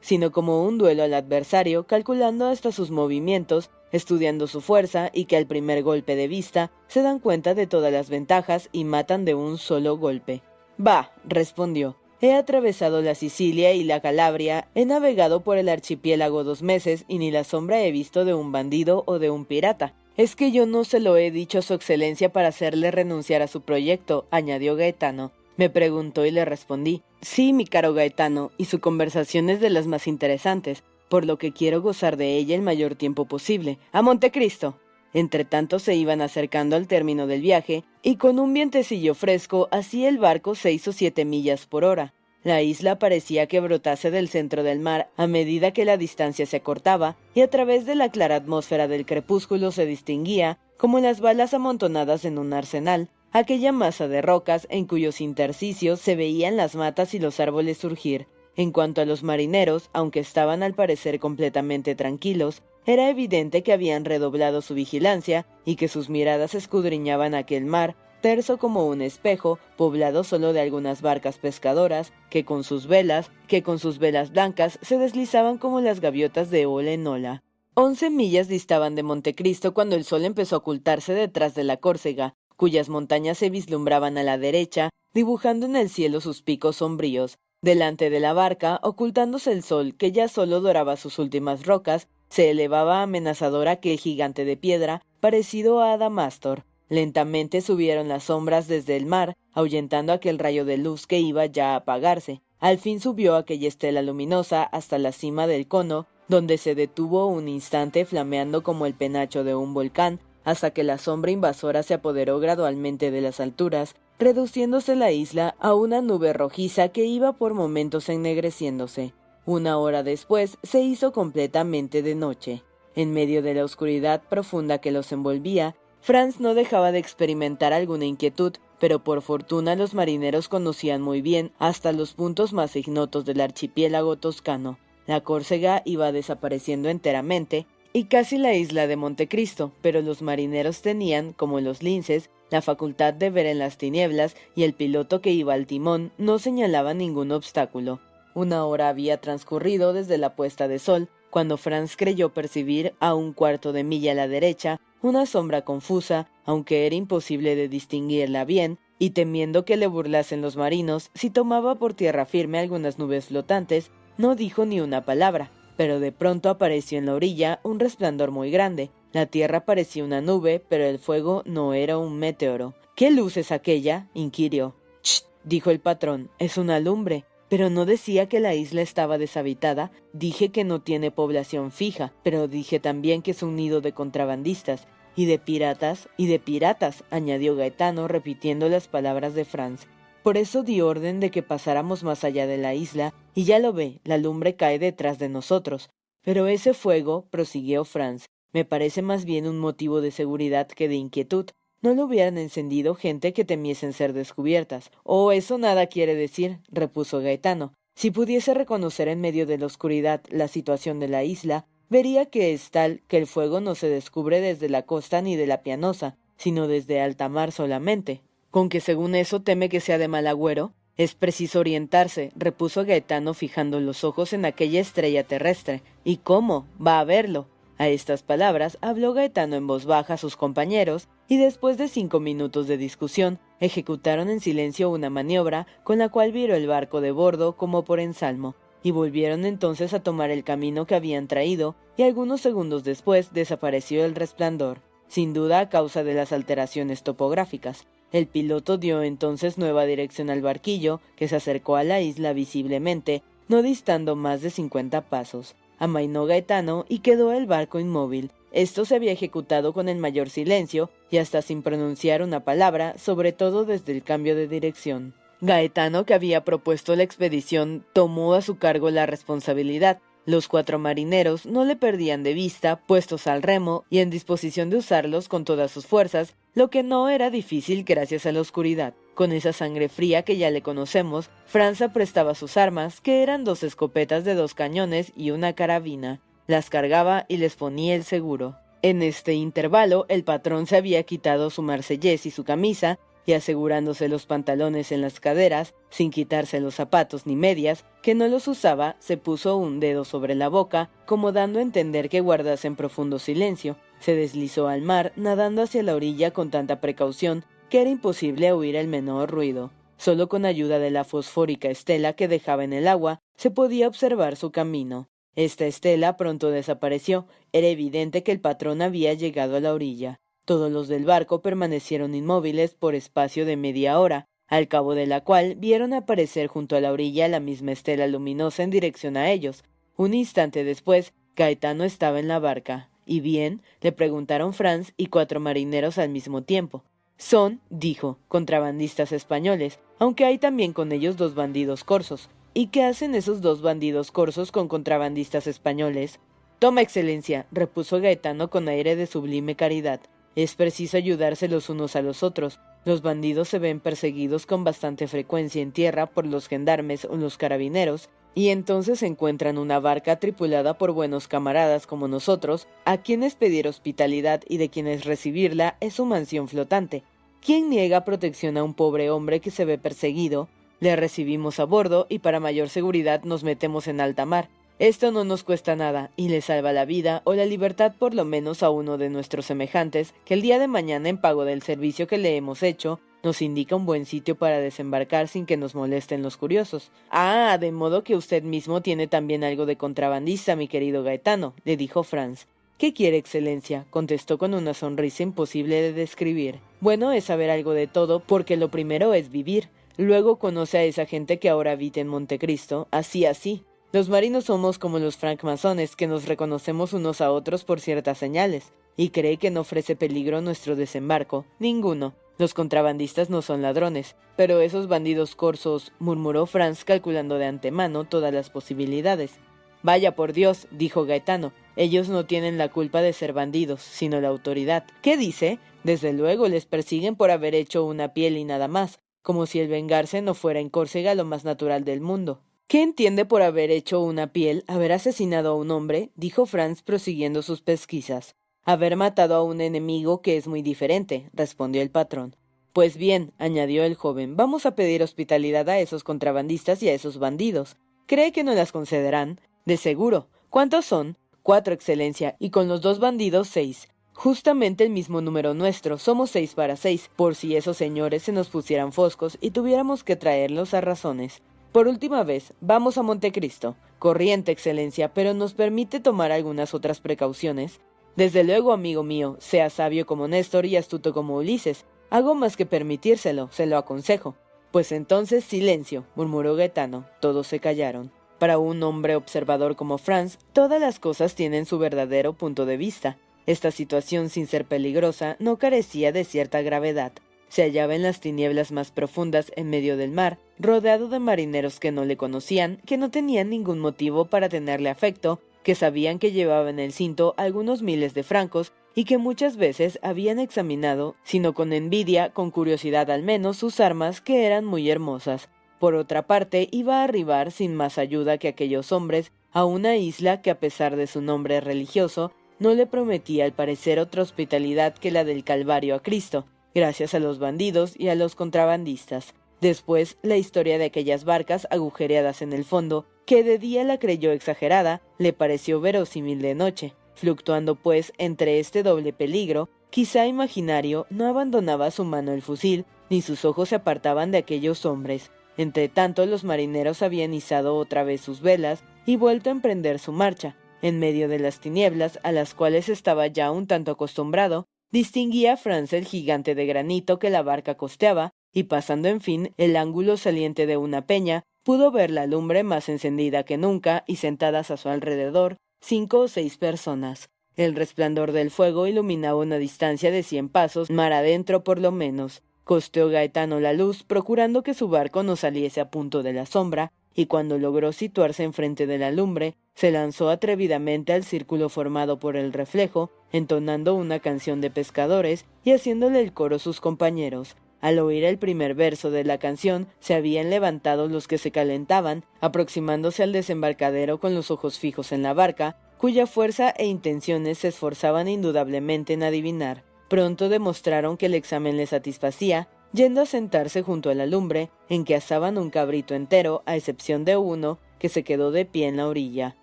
A: sino como un duelo al adversario, calculando hasta sus movimientos, estudiando su fuerza y que al primer golpe de vista se dan cuenta de todas las ventajas y matan de un solo golpe. Va, respondió, He atravesado la Sicilia y la Calabria, he navegado por el archipiélago dos meses y ni la sombra he visto de un bandido o de un pirata. Es que yo no se lo he dicho a su excelencia para hacerle renunciar a su proyecto, añadió Gaetano. Me preguntó y le respondí, sí, mi caro Gaetano, y su conversación es de las más interesantes, por lo que quiero gozar de ella el mayor tiempo posible. ¡A Montecristo! Entre tanto se iban acercando al término del viaje, y con un vientecillo fresco hacía el barco seis o siete millas por hora. La isla parecía que brotase del centro del mar a medida que la distancia se acortaba, y a través de la clara atmósfera del crepúsculo se distinguía, como las balas amontonadas en un arsenal, aquella masa de rocas en cuyos intersticios se veían las matas y los árboles surgir. En cuanto a los marineros, aunque estaban al parecer completamente tranquilos, era evidente que habían redoblado su vigilancia y que sus miradas escudriñaban aquel mar, terso como un espejo, poblado solo de algunas barcas pescadoras, que con sus velas, que con sus velas blancas se deslizaban como las gaviotas de ola en ola. Once millas distaban de Montecristo cuando el sol empezó a ocultarse detrás de la Córcega, cuyas montañas se vislumbraban a la derecha, dibujando en el cielo sus picos sombríos. Delante de la barca, ocultándose el sol, que ya solo doraba sus últimas rocas, se elevaba amenazador aquel gigante de piedra, parecido a Adamastor. Lentamente subieron las sombras desde el mar, ahuyentando aquel rayo de luz que iba ya a apagarse. Al fin subió aquella estela luminosa hasta la cima del cono, donde se detuvo un instante flameando como el penacho de un volcán, hasta que la sombra invasora se apoderó gradualmente de las alturas, reduciéndose la isla a una nube rojiza que iba por momentos ennegreciéndose. Una hora después se hizo completamente de noche. En medio de la oscuridad profunda que los envolvía, Franz no dejaba de experimentar alguna inquietud, pero por fortuna los marineros conocían muy bien hasta los puntos más ignotos del archipiélago toscano. La Córcega iba desapareciendo enteramente, y casi la isla de Montecristo, pero los marineros tenían, como los linces, la facultad de ver en las tinieblas y el piloto que iba al timón no señalaba ningún obstáculo. Una hora había transcurrido desde la puesta de sol, cuando Franz creyó percibir a un cuarto de milla a la derecha una sombra confusa, aunque era imposible de distinguirla bien, y temiendo que le burlasen los marinos si tomaba por tierra firme algunas nubes flotantes, no dijo ni una palabra, pero de pronto apareció en la orilla un resplandor muy grande. La tierra parecía una nube, pero el fuego no era un meteoro. ¿Qué luz es aquella? inquirió. Ch, dijo el patrón, es una lumbre. Pero no decía que la isla estaba deshabitada, dije que no tiene población fija, pero dije también que es un nido de contrabandistas, y de piratas, y de piratas, añadió Gaetano repitiendo las palabras de Franz. Por eso di orden de que pasáramos más allá de la isla, y ya lo ve, la lumbre cae detrás de nosotros. Pero ese fuego, prosiguió Franz, me parece más bien un motivo de seguridad que de inquietud, no lo hubieran encendido gente que temiesen ser descubiertas. Oh, eso nada quiere decir, repuso Gaetano. Si pudiese reconocer en medio de la oscuridad la situación de la isla, vería que es tal que el fuego no se descubre desde la costa ni de la pianosa, sino desde alta mar solamente. Con que según eso teme que sea de mal agüero, es preciso orientarse, repuso Gaetano fijando los ojos en aquella estrella terrestre. ¿Y cómo? Va a verlo. A estas palabras habló Gaetano en voz baja a sus compañeros, y después de cinco minutos de discusión, ejecutaron en silencio una maniobra con la cual viró el barco de bordo como por ensalmo, y volvieron entonces a tomar el camino que habían traído, y algunos segundos después desapareció el resplandor, sin duda a causa de las alteraciones topográficas. El piloto dio entonces nueva dirección al barquillo, que se acercó a la isla visiblemente, no distando más de cincuenta pasos amainó Gaetano y quedó el barco inmóvil. Esto se había ejecutado con el mayor silencio y hasta sin pronunciar una palabra, sobre todo desde el cambio de dirección. Gaetano, que había propuesto la expedición, tomó a su cargo la responsabilidad. Los cuatro marineros no le perdían de vista, puestos al remo y en disposición de usarlos con todas sus fuerzas, lo que no era difícil gracias a la oscuridad. Con esa sangre fría que ya le conocemos, Franza prestaba sus armas, que eran dos escopetas de dos cañones y una carabina. Las cargaba y les ponía el seguro. En este intervalo, el patrón se había quitado su marsellés y su camisa, y asegurándose los pantalones en las caderas, sin quitarse los zapatos ni medias, que no los usaba, se puso un dedo sobre la boca, como dando a entender que guardase en profundo silencio. Se deslizó al mar, nadando hacia la orilla con tanta precaución que era imposible oír el menor ruido. Solo con ayuda de la fosfórica estela que dejaba en el agua se podía observar su camino. Esta estela pronto desapareció. Era evidente que el patrón había llegado a la orilla. Todos los del barco permanecieron inmóviles por espacio de media hora, al cabo de la cual vieron aparecer junto a la orilla la misma estela luminosa en dirección a ellos. Un instante después, Gaetano estaba en la barca. ¿Y bien? le preguntaron Franz y cuatro marineros al mismo tiempo. Son, dijo, contrabandistas españoles, aunque hay también con ellos dos bandidos corsos. ¿Y qué hacen esos dos bandidos corsos con contrabandistas españoles? Toma, Excelencia, repuso Gaetano con aire de sublime caridad. Es preciso ayudarse los unos a los otros. Los bandidos se ven perseguidos con bastante frecuencia en tierra por los gendarmes o los carabineros, y entonces encuentran una barca tripulada por buenos camaradas como nosotros, a quienes pedir hospitalidad y de quienes recibirla es su mansión flotante. ¿Quién niega protección a un pobre hombre que se ve perseguido, le recibimos a bordo y para mayor seguridad nos metemos en alta mar. Esto no nos cuesta nada y le salva la vida o la libertad por lo menos a uno de nuestros semejantes que el día de mañana en pago del servicio que le hemos hecho nos indica un buen sitio para desembarcar sin que nos molesten los curiosos. Ah, de modo que usted mismo tiene también algo de contrabandista, mi querido Gaetano, le dijo Franz. ¿Qué quiere, Excelencia? contestó con una sonrisa imposible de describir. Bueno, es saber algo de todo, porque lo primero es vivir. Luego conoce a esa gente que ahora habita en Montecristo, así así. Los marinos somos como los francmasones, que nos reconocemos unos a otros por ciertas señales. ¿Y cree que no ofrece peligro nuestro desembarco? Ninguno. Los contrabandistas no son ladrones, pero esos bandidos corsos, murmuró Franz calculando de antemano todas las posibilidades. Vaya por Dios, dijo Gaetano, ellos no tienen la culpa de ser bandidos, sino la autoridad. ¿Qué dice? Desde luego les persiguen por haber hecho una piel y nada más, como si el vengarse no fuera en Córcega lo más natural del mundo. ¿Qué entiende por haber hecho una piel, haber asesinado a un hombre? dijo Franz prosiguiendo sus pesquisas. Haber matado a un enemigo que es muy diferente, respondió el patrón. Pues bien, añadió el joven, vamos a pedir hospitalidad a esos contrabandistas y a esos bandidos. ¿Cree que no las concederán? De seguro. ¿Cuántos son? Cuatro, Excelencia, y con los dos bandidos seis. Justamente el mismo número nuestro, somos seis para seis, por si esos señores se nos pusieran foscos y tuviéramos que traerlos a razones. Por última vez, vamos a Montecristo. Corriente, Excelencia, pero nos permite tomar algunas otras precauciones. Desde luego, amigo mío, sea sabio como Néstor y astuto como Ulises. Hago más que permitírselo, se lo aconsejo. Pues entonces silencio, murmuró Gaetano. Todos se callaron. Para un hombre observador como Franz, todas las cosas tienen su verdadero punto de vista. Esta situación, sin ser peligrosa, no carecía de cierta gravedad. Se hallaba en las tinieblas más profundas en medio del mar, rodeado de marineros que no le conocían, que no tenían ningún motivo para tenerle afecto, que sabían que llevaba en el cinto algunos miles de francos y que muchas veces habían examinado, sino con envidia, con curiosidad al menos, sus armas que eran muy hermosas. Por otra parte, iba a arribar sin más ayuda que aquellos hombres a una isla que a pesar de su nombre religioso no le prometía al parecer otra hospitalidad que la del Calvario a Cristo, gracias a los bandidos y a los contrabandistas. Después, la historia de aquellas barcas agujereadas en el fondo, que de día la creyó exagerada, le pareció verosímil de noche. Fluctuando pues entre este doble peligro, quizá imaginario, no abandonaba su mano el fusil, ni sus ojos se apartaban de aquellos hombres. Entre tanto, los marineros habían izado otra vez sus velas y vuelto a emprender su marcha. En medio de las tinieblas, a las cuales estaba ya un tanto acostumbrado, distinguía Franz el gigante de granito que la barca costeaba, y pasando en fin el ángulo saliente de una peña, pudo ver la lumbre más encendida que nunca y sentadas a su alrededor cinco o seis personas. El resplandor del fuego iluminaba una distancia de cien pasos, mar adentro por lo menos. Costeó Gaetano la luz, procurando que su barco no saliese a punto de la sombra, y cuando logró situarse enfrente de la lumbre, se lanzó atrevidamente al círculo formado por el reflejo, entonando una canción de pescadores y haciéndole el coro sus compañeros. Al oír el primer verso de la canción, se habían levantado los que se calentaban, aproximándose al desembarcadero con los ojos fijos en la barca, cuya fuerza e intenciones se esforzaban indudablemente en adivinar. Pronto demostraron que el examen les satisfacía, yendo a sentarse junto a la lumbre, en que asaban un cabrito entero, a excepción de uno, que se quedó de pie en la orilla.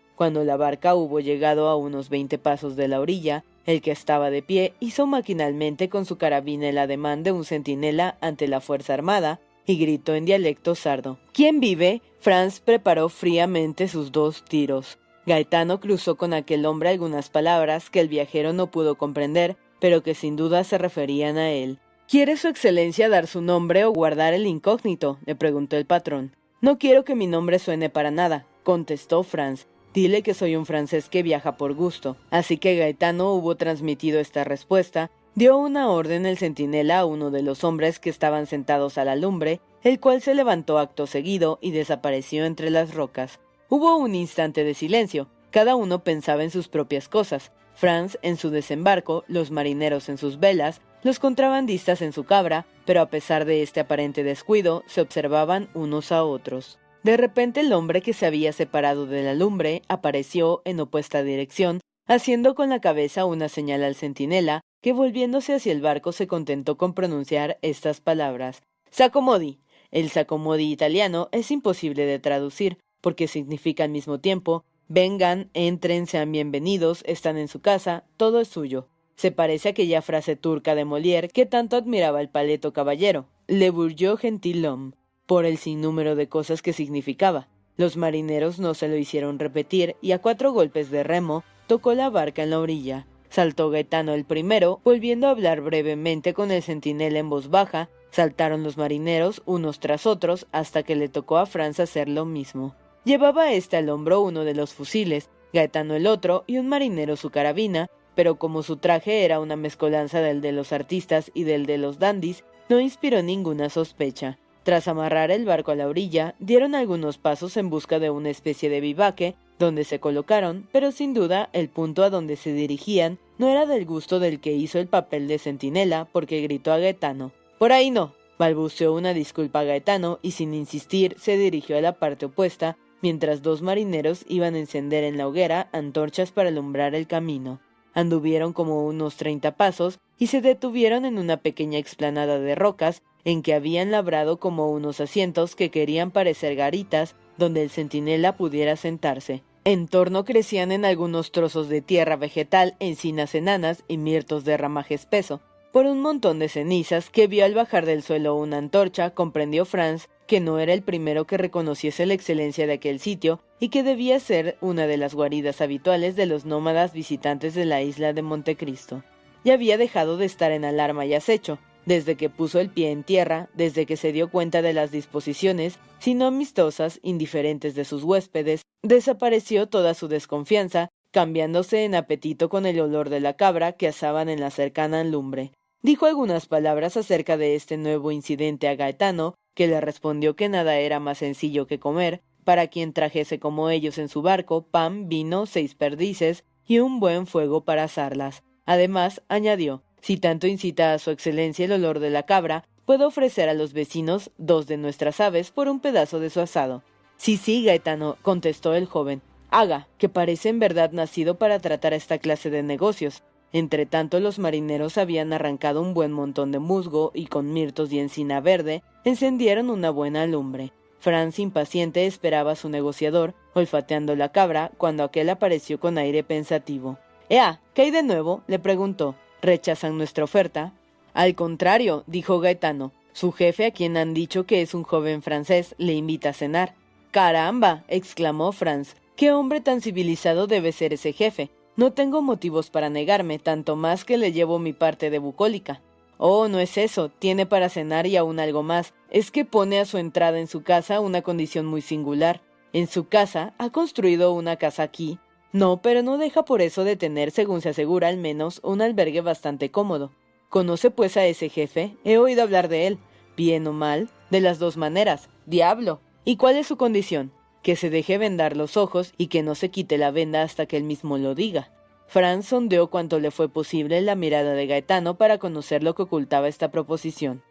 A: Cuando la barca hubo llegado a unos veinte pasos de la orilla, el que estaba de pie hizo maquinalmente con su carabina el ademán de un centinela ante la fuerza armada, y gritó en dialecto sardo. ¿Quién vive? Franz preparó fríamente sus dos tiros. Gaetano cruzó con aquel hombre algunas palabras que el viajero no pudo comprender, pero que sin duda se referían a él. ¿Quiere su excelencia dar su nombre o guardar el incógnito? le preguntó el patrón. No quiero que mi nombre suene para nada, contestó Franz. Dile que soy un francés que viaja por gusto. Así que Gaetano hubo transmitido esta respuesta, dio una orden el centinela a uno de los hombres que estaban sentados a la lumbre, el cual se levantó acto seguido y desapareció entre las rocas. Hubo un instante de silencio, cada uno pensaba en sus propias cosas. Franz en su desembarco, los marineros en sus velas, los contrabandistas en su cabra, pero a pesar de este aparente descuido, se observaban unos a otros. De repente el hombre que se había separado de la lumbre apareció en opuesta dirección, haciendo con la cabeza una señal al centinela, que volviéndose hacia el barco se contentó con pronunciar estas palabras. Sacomodi. El sacomodi italiano es imposible de traducir, porque significa al mismo tiempo vengan, entren, sean bienvenidos, están en su casa, todo es suyo. Se parece a aquella frase turca de Molière que tanto admiraba el paleto caballero, Le Bourgeois gentilhomme, por el sinnúmero de cosas que significaba. Los marineros no se lo hicieron repetir y a cuatro golpes de remo tocó la barca en la orilla. Saltó Gaetano el primero, volviendo a hablar brevemente con el centinela en voz baja. Saltaron los marineros unos tras otros hasta que le tocó a Franz hacer lo mismo. Llevaba éste al hombro uno de los fusiles, Gaetano el otro y un marinero su carabina, pero como su traje era una mezcolanza del de los artistas y del de los dandis, no inspiró ninguna sospecha. Tras amarrar el barco a la orilla, dieron algunos pasos en busca de una especie de vivaque, donde se colocaron, pero sin duda el punto a donde se dirigían no era del gusto del que hizo el papel de centinela, porque gritó a Gaetano. Por ahí no. balbuceó una disculpa a Gaetano y sin insistir se dirigió a la parte opuesta, mientras dos marineros iban a encender en la hoguera antorchas para alumbrar el camino. Anduvieron como unos treinta pasos y se detuvieron en una pequeña explanada de rocas en que habían labrado como unos asientos que querían parecer garitas donde el centinela pudiera sentarse. En torno crecían en algunos trozos de tierra vegetal encinas enanas y mirtos de ramaje espeso. Por un montón de cenizas que vio al bajar del suelo una antorcha, comprendió Franz que no era el primero que reconociese la excelencia de aquel sitio y que debía ser una de las guaridas habituales de los nómadas visitantes de la isla de Montecristo. Ya había dejado de estar en alarma y acecho, desde que puso el pie en tierra, desde que se dio cuenta de las disposiciones, si no amistosas, indiferentes de sus huéspedes, desapareció toda su desconfianza, cambiándose en apetito con el olor de la cabra que asaban en la cercana lumbre. Dijo algunas palabras acerca de este nuevo incidente a Gaetano, que le respondió que nada era más sencillo que comer, para quien trajese como ellos en su barco pan, vino, seis perdices y un buen fuego para asarlas. Además, añadió, si tanto incita a su excelencia el olor de la cabra, puedo ofrecer a los vecinos dos de nuestras aves por un pedazo de su asado. Sí, sí, Gaetano, contestó el joven. Haga, que parece en verdad nacido para tratar esta clase de negocios. Entre tanto los marineros habían arrancado un buen montón de musgo y con mirtos y encina verde encendieron una buena lumbre. Franz impaciente esperaba a su negociador, olfateando la cabra, cuando aquel apareció con aire pensativo. Ea, ¿qué hay de nuevo? le preguntó. ¿Rechazan nuestra oferta? Al contrario, dijo Gaetano. Su jefe, a quien han dicho que es un joven francés, le invita a cenar. Caramba, exclamó Franz. ¿Qué hombre tan civilizado debe ser ese jefe? No tengo motivos para negarme, tanto más que le llevo mi parte de bucólica. Oh, no es eso, tiene para cenar y aún algo más. Es que pone a su entrada en su casa una condición muy singular. En su casa ha construido una casa aquí. No, pero no deja por eso de tener, según se asegura al menos, un albergue bastante cómodo. ¿Conoce pues a ese jefe? He oído hablar de él. Bien o mal, de las dos maneras. Diablo. ¿Y cuál es su condición? Que se deje vendar los ojos y que no se quite la venda hasta que él mismo lo diga. Franz sondeó cuanto le fue posible la mirada de Gaetano para conocer lo que ocultaba esta proposición.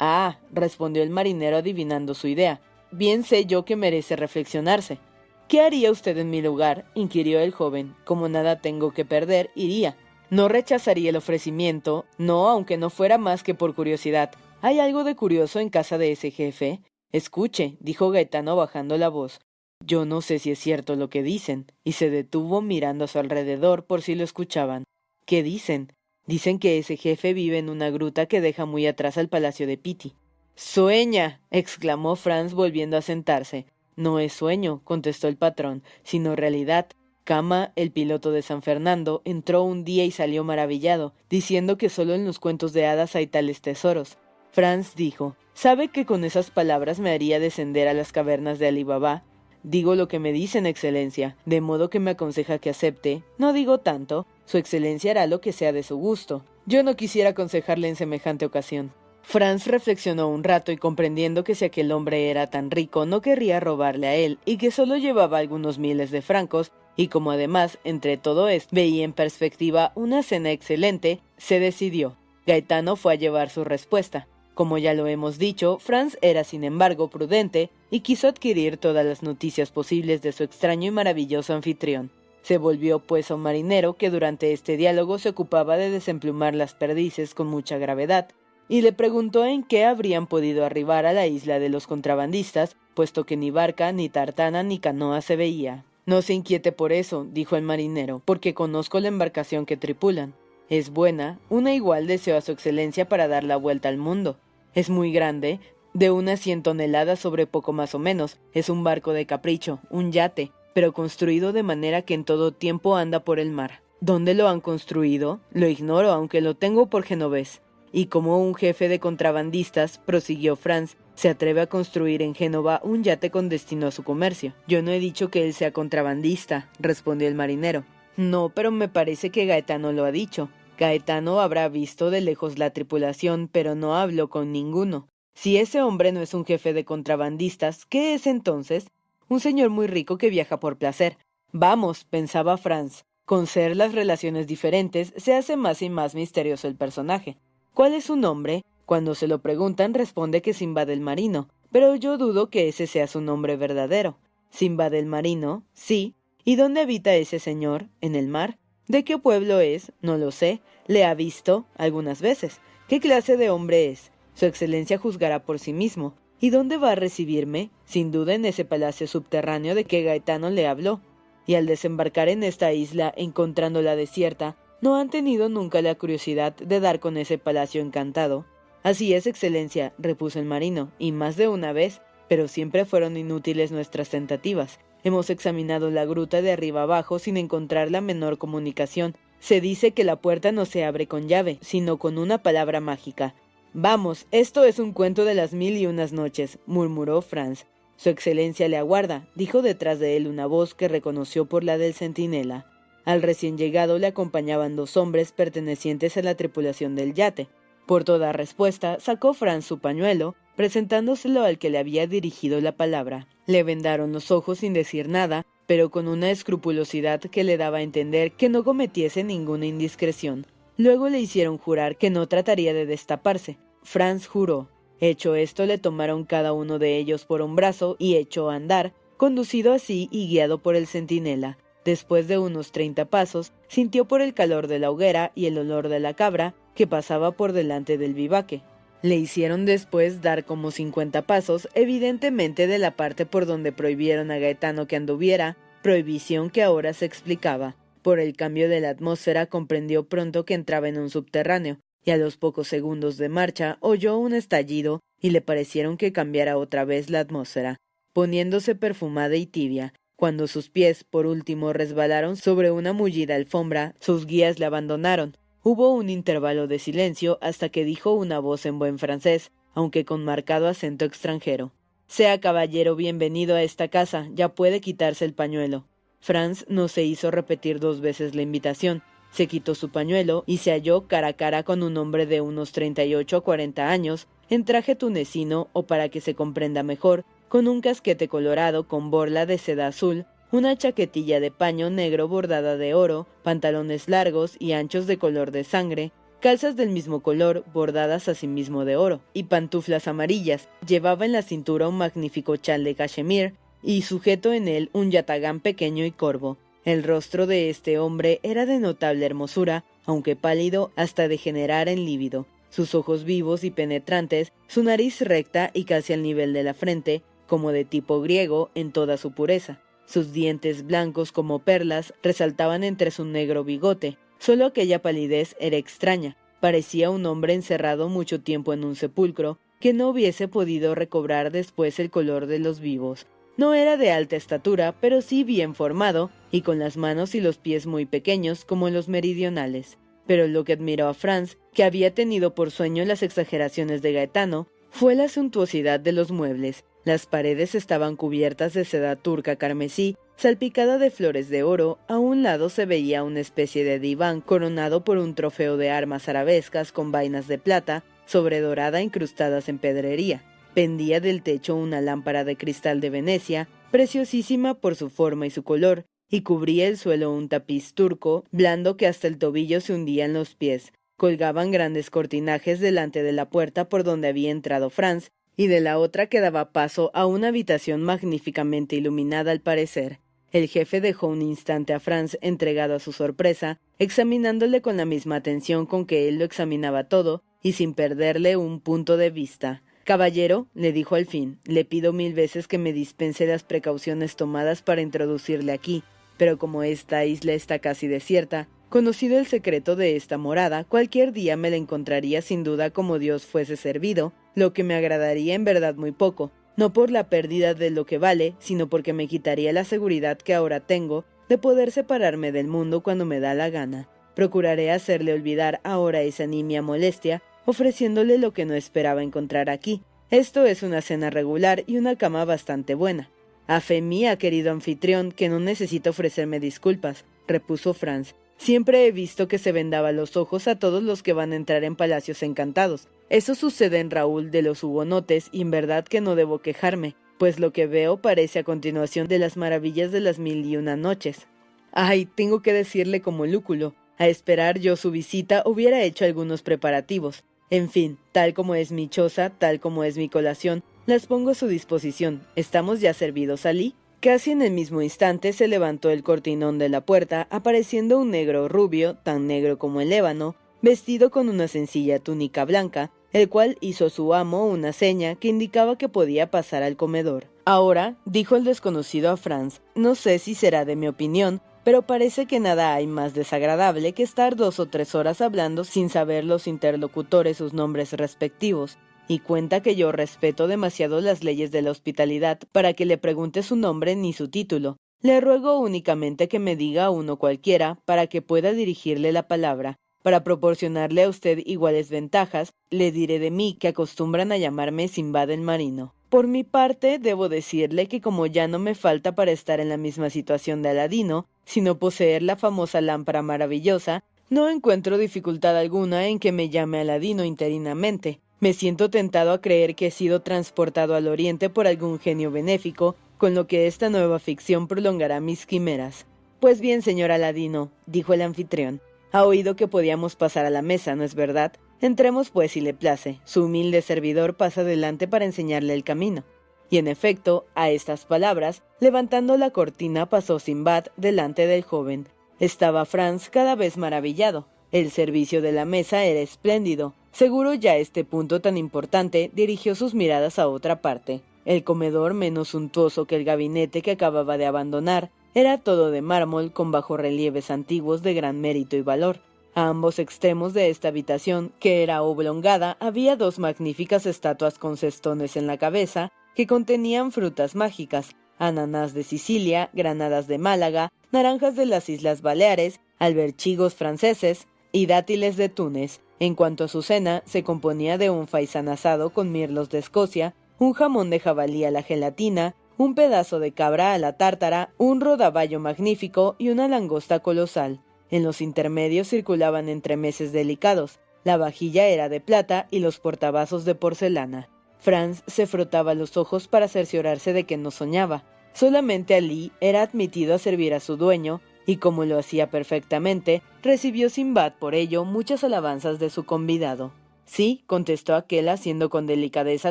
A: Ah, respondió el marinero adivinando su idea. Bien sé yo que merece reflexionarse. ¿Qué haría usted en mi lugar? inquirió el joven. Como nada tengo que perder, iría. No rechazaría el ofrecimiento, no, aunque no fuera más que por curiosidad. ¿Hay algo de curioso en casa de ese jefe? Escuche, dijo Gaetano bajando la voz. Yo no sé si es cierto lo que dicen, y se detuvo mirando a su alrededor por si lo escuchaban. ¿Qué dicen? Dicen que ese jefe vive en una gruta que deja muy atrás al palacio de Pitti. Sueña. exclamó Franz volviendo a sentarse. No es sueño, contestó el patrón, sino realidad. Kama, el piloto de San Fernando, entró un día y salió maravillado, diciendo que solo en los cuentos de hadas hay tales tesoros. Franz dijo, ¿sabe que con esas palabras me haría descender a las cavernas de Alibaba? Digo lo que me dicen, Excelencia, de modo que me aconseja que acepte. No digo tanto, Su Excelencia hará lo que sea de su gusto. Yo no quisiera aconsejarle en semejante ocasión. Franz reflexionó un rato y comprendiendo que si aquel hombre era tan rico no querría robarle a él y que solo llevaba algunos miles de francos, y como además, entre todo esto, veía en perspectiva una cena excelente, se decidió. Gaetano fue a llevar su respuesta. Como ya lo hemos dicho, Franz era sin embargo prudente y quiso adquirir todas las noticias posibles de su extraño y maravilloso anfitrión. Se volvió pues a un marinero que durante este diálogo se ocupaba de desemplumar las perdices con mucha gravedad, y le preguntó en qué habrían podido arribar a la isla de los contrabandistas, puesto que ni barca, ni tartana, ni canoa se veía. No se inquiete por eso, dijo el marinero, porque conozco la embarcación que tripulan. Es buena, una igual deseo a su excelencia para dar la vuelta al mundo. Es muy grande, de unas cien toneladas sobre poco más o menos. Es un barco de capricho, un yate, pero construido de manera que en todo tiempo anda por el mar. ¿Dónde lo han construido? Lo ignoro, aunque lo tengo por genovés. Y como un jefe de contrabandistas, prosiguió Franz, se atreve a construir en Génova un yate con destino a su comercio. Yo no he dicho que él sea contrabandista, respondió el marinero. No, pero me parece que Gaetano lo ha dicho. Gaetano habrá visto de lejos la tripulación, pero no habló con ninguno. Si ese hombre no es un jefe de contrabandistas, ¿qué es entonces? Un señor muy rico que viaja por placer. Vamos, pensaba Franz. Con ser las relaciones diferentes, se hace más y más misterioso el personaje. ¿Cuál es su nombre? Cuando se lo preguntan responde que Simba del Marino, pero yo dudo que ese sea su nombre verdadero. Simba del Marino, sí. ¿Y dónde habita ese señor? ¿En el mar? ¿De qué pueblo es? No lo sé. Le ha visto algunas veces. ¿Qué clase de hombre es? Su excelencia juzgará por sí mismo. ¿Y dónde va a recibirme? Sin duda en ese palacio subterráneo de que Gaetano le habló. Y al desembarcar en esta isla, encontrándola desierta, ¿no han tenido nunca la curiosidad de dar con ese palacio encantado? Así es, Excelencia, repuso el marino, y más de una vez, pero siempre fueron inútiles nuestras tentativas. Hemos examinado la gruta de arriba abajo sin encontrar la menor comunicación. Se dice que la puerta no se abre con llave, sino con una palabra mágica. Vamos, esto es un cuento de las mil y unas noches, murmuró Franz. Su excelencia le aguarda, dijo detrás de él una voz que reconoció por la del centinela. Al recién llegado le acompañaban dos hombres pertenecientes a la tripulación del yate. Por toda respuesta, sacó Franz su pañuelo, presentándoselo al que le había dirigido la palabra. Le vendaron los ojos sin decir nada, pero con una escrupulosidad que le daba a entender que no cometiese ninguna indiscreción. Luego le hicieron jurar que no trataría de destaparse. Franz juró. Hecho esto, le tomaron cada uno de ellos por un brazo y echó a andar, conducido así y guiado por el centinela. Después de unos treinta pasos, sintió por el calor de la hoguera y el olor de la cabra que pasaba por delante del vivaque. Le hicieron después dar como cincuenta pasos, evidentemente de la parte por donde prohibieron a Gaetano que anduviera, prohibición que ahora se explicaba. Por el cambio de la atmósfera comprendió pronto que entraba en un subterráneo, y a los pocos segundos de marcha oyó un estallido y le parecieron que cambiara otra vez la atmósfera, poniéndose perfumada y tibia. Cuando sus pies por último resbalaron sobre una mullida alfombra, sus guías le abandonaron, Hubo un intervalo de silencio hasta que dijo una voz en buen francés, aunque con marcado acento extranjero. Sea caballero bienvenido a esta casa, ya puede quitarse el pañuelo. Franz no se hizo repetir dos veces la invitación, se quitó su pañuelo y se halló cara a cara con un hombre de unos treinta y ocho a cuarenta años, en traje tunecino o para que se comprenda mejor, con un casquete colorado con borla de seda azul, una chaquetilla de paño negro bordada de oro, pantalones largos y anchos de color de sangre, calzas del mismo color bordadas asimismo de oro, y pantuflas amarillas. Llevaba en la cintura un magnífico chal de cachemir y sujeto en él un yatagán pequeño y corvo. El rostro de este hombre era de notable hermosura, aunque pálido hasta degenerar en lívido. Sus ojos vivos y penetrantes, su nariz recta y casi al nivel de la frente, como de tipo griego en toda su pureza. Sus dientes blancos como perlas resaltaban entre su negro bigote. Solo aquella palidez era extraña. Parecía un hombre encerrado mucho tiempo en un sepulcro, que no hubiese podido recobrar después el color de los vivos. No era de alta estatura, pero sí bien formado, y con las manos y los pies muy pequeños como los meridionales. Pero lo que admiró a Franz, que había tenido por sueño las exageraciones de Gaetano, fue la suntuosidad de los muebles. Las paredes estaban cubiertas de seda turca carmesí, salpicada de flores de oro, a un lado se veía una especie de diván coronado por un trofeo de armas arabescas con vainas de plata, sobre dorada incrustadas en pedrería. Pendía del techo una lámpara de cristal de Venecia, preciosísima por su forma y su color, y cubría el suelo un tapiz turco, blando que hasta el tobillo se hundía en los pies. Colgaban grandes cortinajes delante de la puerta por donde había entrado Franz, y de la otra que daba paso a una habitación magníficamente iluminada al parecer. El jefe dejó un instante a Franz entregado a su sorpresa, examinándole con la misma atención con que él lo examinaba todo, y sin perderle un punto de vista. Caballero, le dijo al fin, le pido mil veces que me dispense las precauciones tomadas para introducirle aquí, pero como esta isla está casi desierta, conocido el secreto de esta morada, cualquier día me la encontraría sin duda como Dios fuese servido, lo que me agradaría en verdad muy poco, no por la pérdida de lo que vale, sino porque me quitaría la seguridad que ahora tengo de poder separarme del mundo cuando me da la gana. Procuraré hacerle olvidar ahora esa nimia molestia ofreciéndole lo que no esperaba encontrar aquí. Esto es una cena regular y una cama bastante buena. A fe mía, querido anfitrión, que no necesito ofrecerme disculpas, repuso Franz. Siempre he visto que se vendaba los ojos a todos los que van a entrar en palacios encantados. Eso sucede en Raúl de los Hugonotes y en verdad que no debo quejarme, pues lo que veo parece a continuación de las maravillas de las mil y una noches. Ay, tengo que decirle como lúculo. A esperar yo su visita hubiera hecho algunos preparativos, en fin, tal como es mi choza, tal como es mi colación, las pongo a su disposición. ¿Estamos ya servidos, Ali? Casi en el mismo instante se levantó el cortinón de la puerta, apareciendo un negro rubio, tan negro como el ébano, vestido con una sencilla túnica blanca, el cual hizo a su amo una seña que indicaba que podía pasar al comedor. Ahora, dijo el desconocido a Franz, no sé si será de mi opinión, pero parece que nada hay más desagradable que estar dos o tres horas hablando sin saber los interlocutores sus nombres respectivos, y cuenta que yo respeto demasiado las leyes de la hospitalidad para que le pregunte su nombre ni su título. Le ruego únicamente que me diga uno cualquiera para que pueda dirigirle la palabra. Para proporcionarle a usted iguales ventajas, le diré de mí que acostumbran a llamarme Simbad el Marino. Por mi parte, debo decirle que como ya no me falta para estar en la misma situación de Aladino, sino poseer la famosa lámpara maravillosa, no encuentro dificultad alguna en que me llame Aladino interinamente. Me siento tentado a creer que he sido transportado al Oriente por algún genio benéfico, con lo que esta nueva ficción prolongará mis quimeras. Pues bien, señor Aladino, dijo el anfitrión, ha oído que podíamos pasar a la mesa, ¿no es verdad? Entremos pues si le place. Su humilde servidor pasa adelante para enseñarle el camino. Y en efecto, a estas palabras, levantando la cortina pasó Simbad delante del joven. Estaba Franz cada vez maravillado. El servicio de la mesa era espléndido. Seguro ya este punto tan importante dirigió sus miradas a otra parte. El comedor, menos suntuoso que el gabinete que acababa de abandonar, era todo de mármol con bajorrelieves antiguos de gran mérito y valor. A ambos extremos de esta habitación, que era oblongada, había dos magníficas estatuas con cestones en la cabeza que contenían frutas mágicas, ananás de Sicilia, granadas de Málaga, naranjas de las Islas Baleares, alberchigos franceses y dátiles de Túnez. En cuanto a su cena, se componía de un faisán asado con mirlos de Escocia, un jamón de jabalí a la gelatina, un pedazo de cabra a la tártara, un rodaballo magnífico y una langosta colosal. En los intermedios circulaban entremeses delicados. La vajilla era de plata y los portavasos de porcelana. Franz se frotaba los ojos para cerciorarse de que no soñaba. Solamente Ali era admitido a servir a su dueño, y como lo hacía perfectamente, recibió Simbad por ello muchas alabanzas de su convidado. Sí, contestó aquel haciendo con delicadeza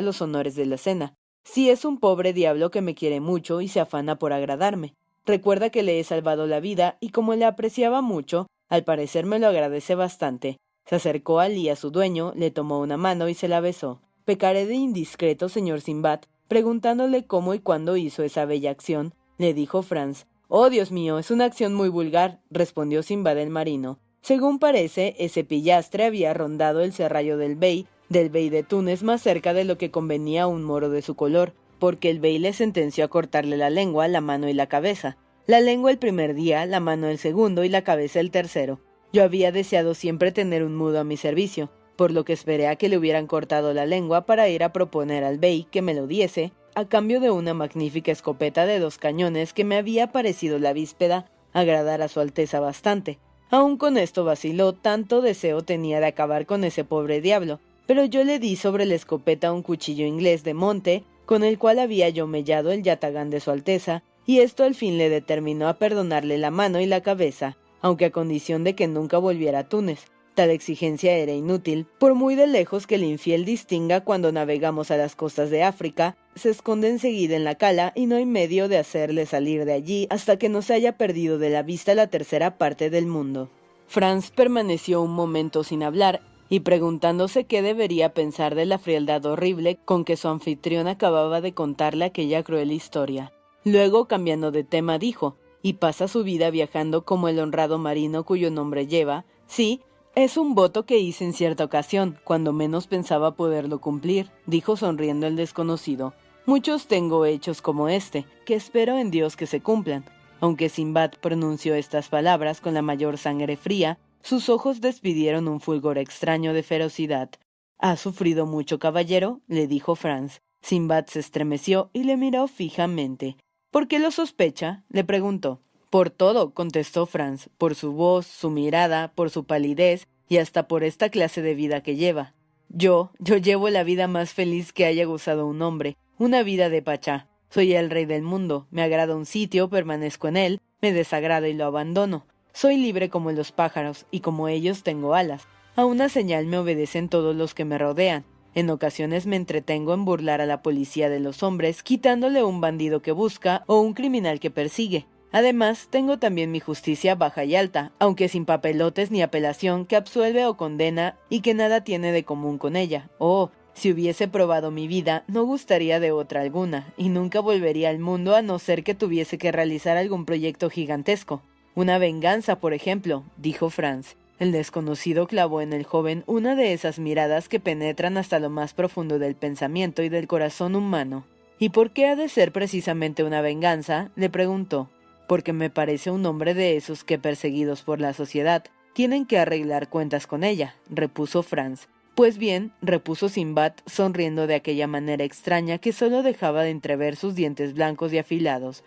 A: los honores de la cena. Sí es un pobre diablo que me quiere mucho y se afana por agradarme. Recuerda que le he salvado la vida y como le apreciaba mucho, al parecer me lo agradece bastante. Se acercó a Ali a su dueño, le tomó una mano y se la besó. Pecaré de indiscreto, señor Simbad, preguntándole cómo y cuándo hizo esa bella acción, le dijo Franz. Oh, Dios mío, es una acción muy vulgar, respondió Simbad el marino. Según parece, ese pillastre había rondado el serrallo del Bey, del Bey de Túnez más cerca de lo que convenía a un moro de su color, porque el bey le sentenció a cortarle la lengua, la mano y la cabeza. La lengua el primer día, la mano el segundo y la cabeza el tercero. Yo había deseado siempre tener un mudo a mi servicio, por lo que esperé a que le hubieran cortado la lengua para ir a proponer al bey que me lo diese, a cambio de una magnífica escopeta de dos cañones que me había parecido la víspera agradar a su Alteza bastante. Aun con esto vaciló, tanto deseo tenía de acabar con ese pobre diablo, pero yo le di sobre la escopeta un cuchillo inglés de monte, con el cual había yo mellado el yatagán de su Alteza, y esto al fin le determinó a perdonarle la mano y la cabeza, aunque a condición de que nunca volviera a Túnez. Tal exigencia era inútil, por muy de lejos que el infiel distinga cuando navegamos a las costas de África, se esconde enseguida en la cala y no hay medio de hacerle salir de allí hasta que no se haya perdido de la vista la tercera parte del mundo. Franz permaneció un momento sin hablar y preguntándose qué debería pensar de la frialdad horrible con que su anfitrión acababa de contarle aquella cruel historia. Luego, cambiando de tema, dijo, y pasa su vida viajando como el honrado marino cuyo nombre lleva, sí, es un voto que hice en cierta ocasión, cuando menos pensaba poderlo cumplir, dijo sonriendo el desconocido. Muchos tengo hechos como este, que espero en Dios que se cumplan. Aunque Simbad pronunció estas palabras con la mayor sangre fría, sus ojos despidieron un fulgor extraño de ferocidad. ¿Ha sufrido mucho, caballero? le dijo Franz. Simbad se estremeció y le miró fijamente. ¿Por qué lo sospecha? le preguntó. Por todo, contestó Franz, por su voz, su mirada, por su palidez y hasta por esta clase de vida que lleva. Yo, yo llevo la vida más feliz que haya gozado un hombre, una vida de pachá. Soy el rey del mundo, me agrada un sitio, permanezco en él, me desagrada y lo abandono. Soy libre como los pájaros, y como ellos tengo alas. A una señal me obedecen todos los que me rodean. En ocasiones me entretengo en burlar a la policía de los hombres, quitándole un bandido que busca o un criminal que persigue. Además, tengo también mi justicia baja y alta, aunque sin papelotes ni apelación, que absuelve o condena y que nada tiene de común con ella. Oh, si hubiese probado mi vida, no gustaría de otra alguna, y nunca volvería al mundo a no ser que tuviese que realizar algún proyecto gigantesco. Una venganza, por ejemplo, dijo Franz. El desconocido clavó en el joven una de esas miradas que penetran hasta lo más profundo del pensamiento y del corazón humano. ¿Y por qué ha de ser precisamente una venganza? le preguntó. Porque me parece un hombre de esos que, perseguidos por la sociedad, tienen que arreglar cuentas con ella, repuso Franz. Pues bien, repuso Simbad, sonriendo de aquella manera extraña que solo dejaba de entrever sus dientes blancos y afilados.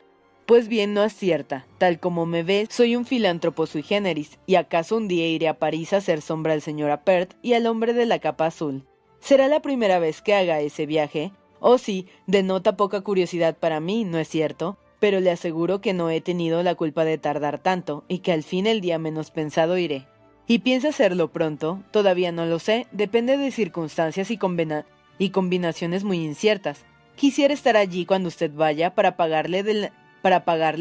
A: Pues bien, no acierta. Tal como me ve, soy un filántropo sui generis, y acaso un día iré a París a hacer sombra al señor Apert y al hombre de la capa azul. ¿Será la primera vez que haga ese viaje? Oh sí, denota poca curiosidad para mí, ¿no es cierto? Pero le aseguro que no he tenido la culpa de tardar tanto, y que al fin el día menos pensado iré. ¿Y piensa hacerlo pronto? Todavía no lo sé, depende de circunstancias y, combinaciones muy inciertas. Quisiera estar allí cuando usted vaya para pagarle,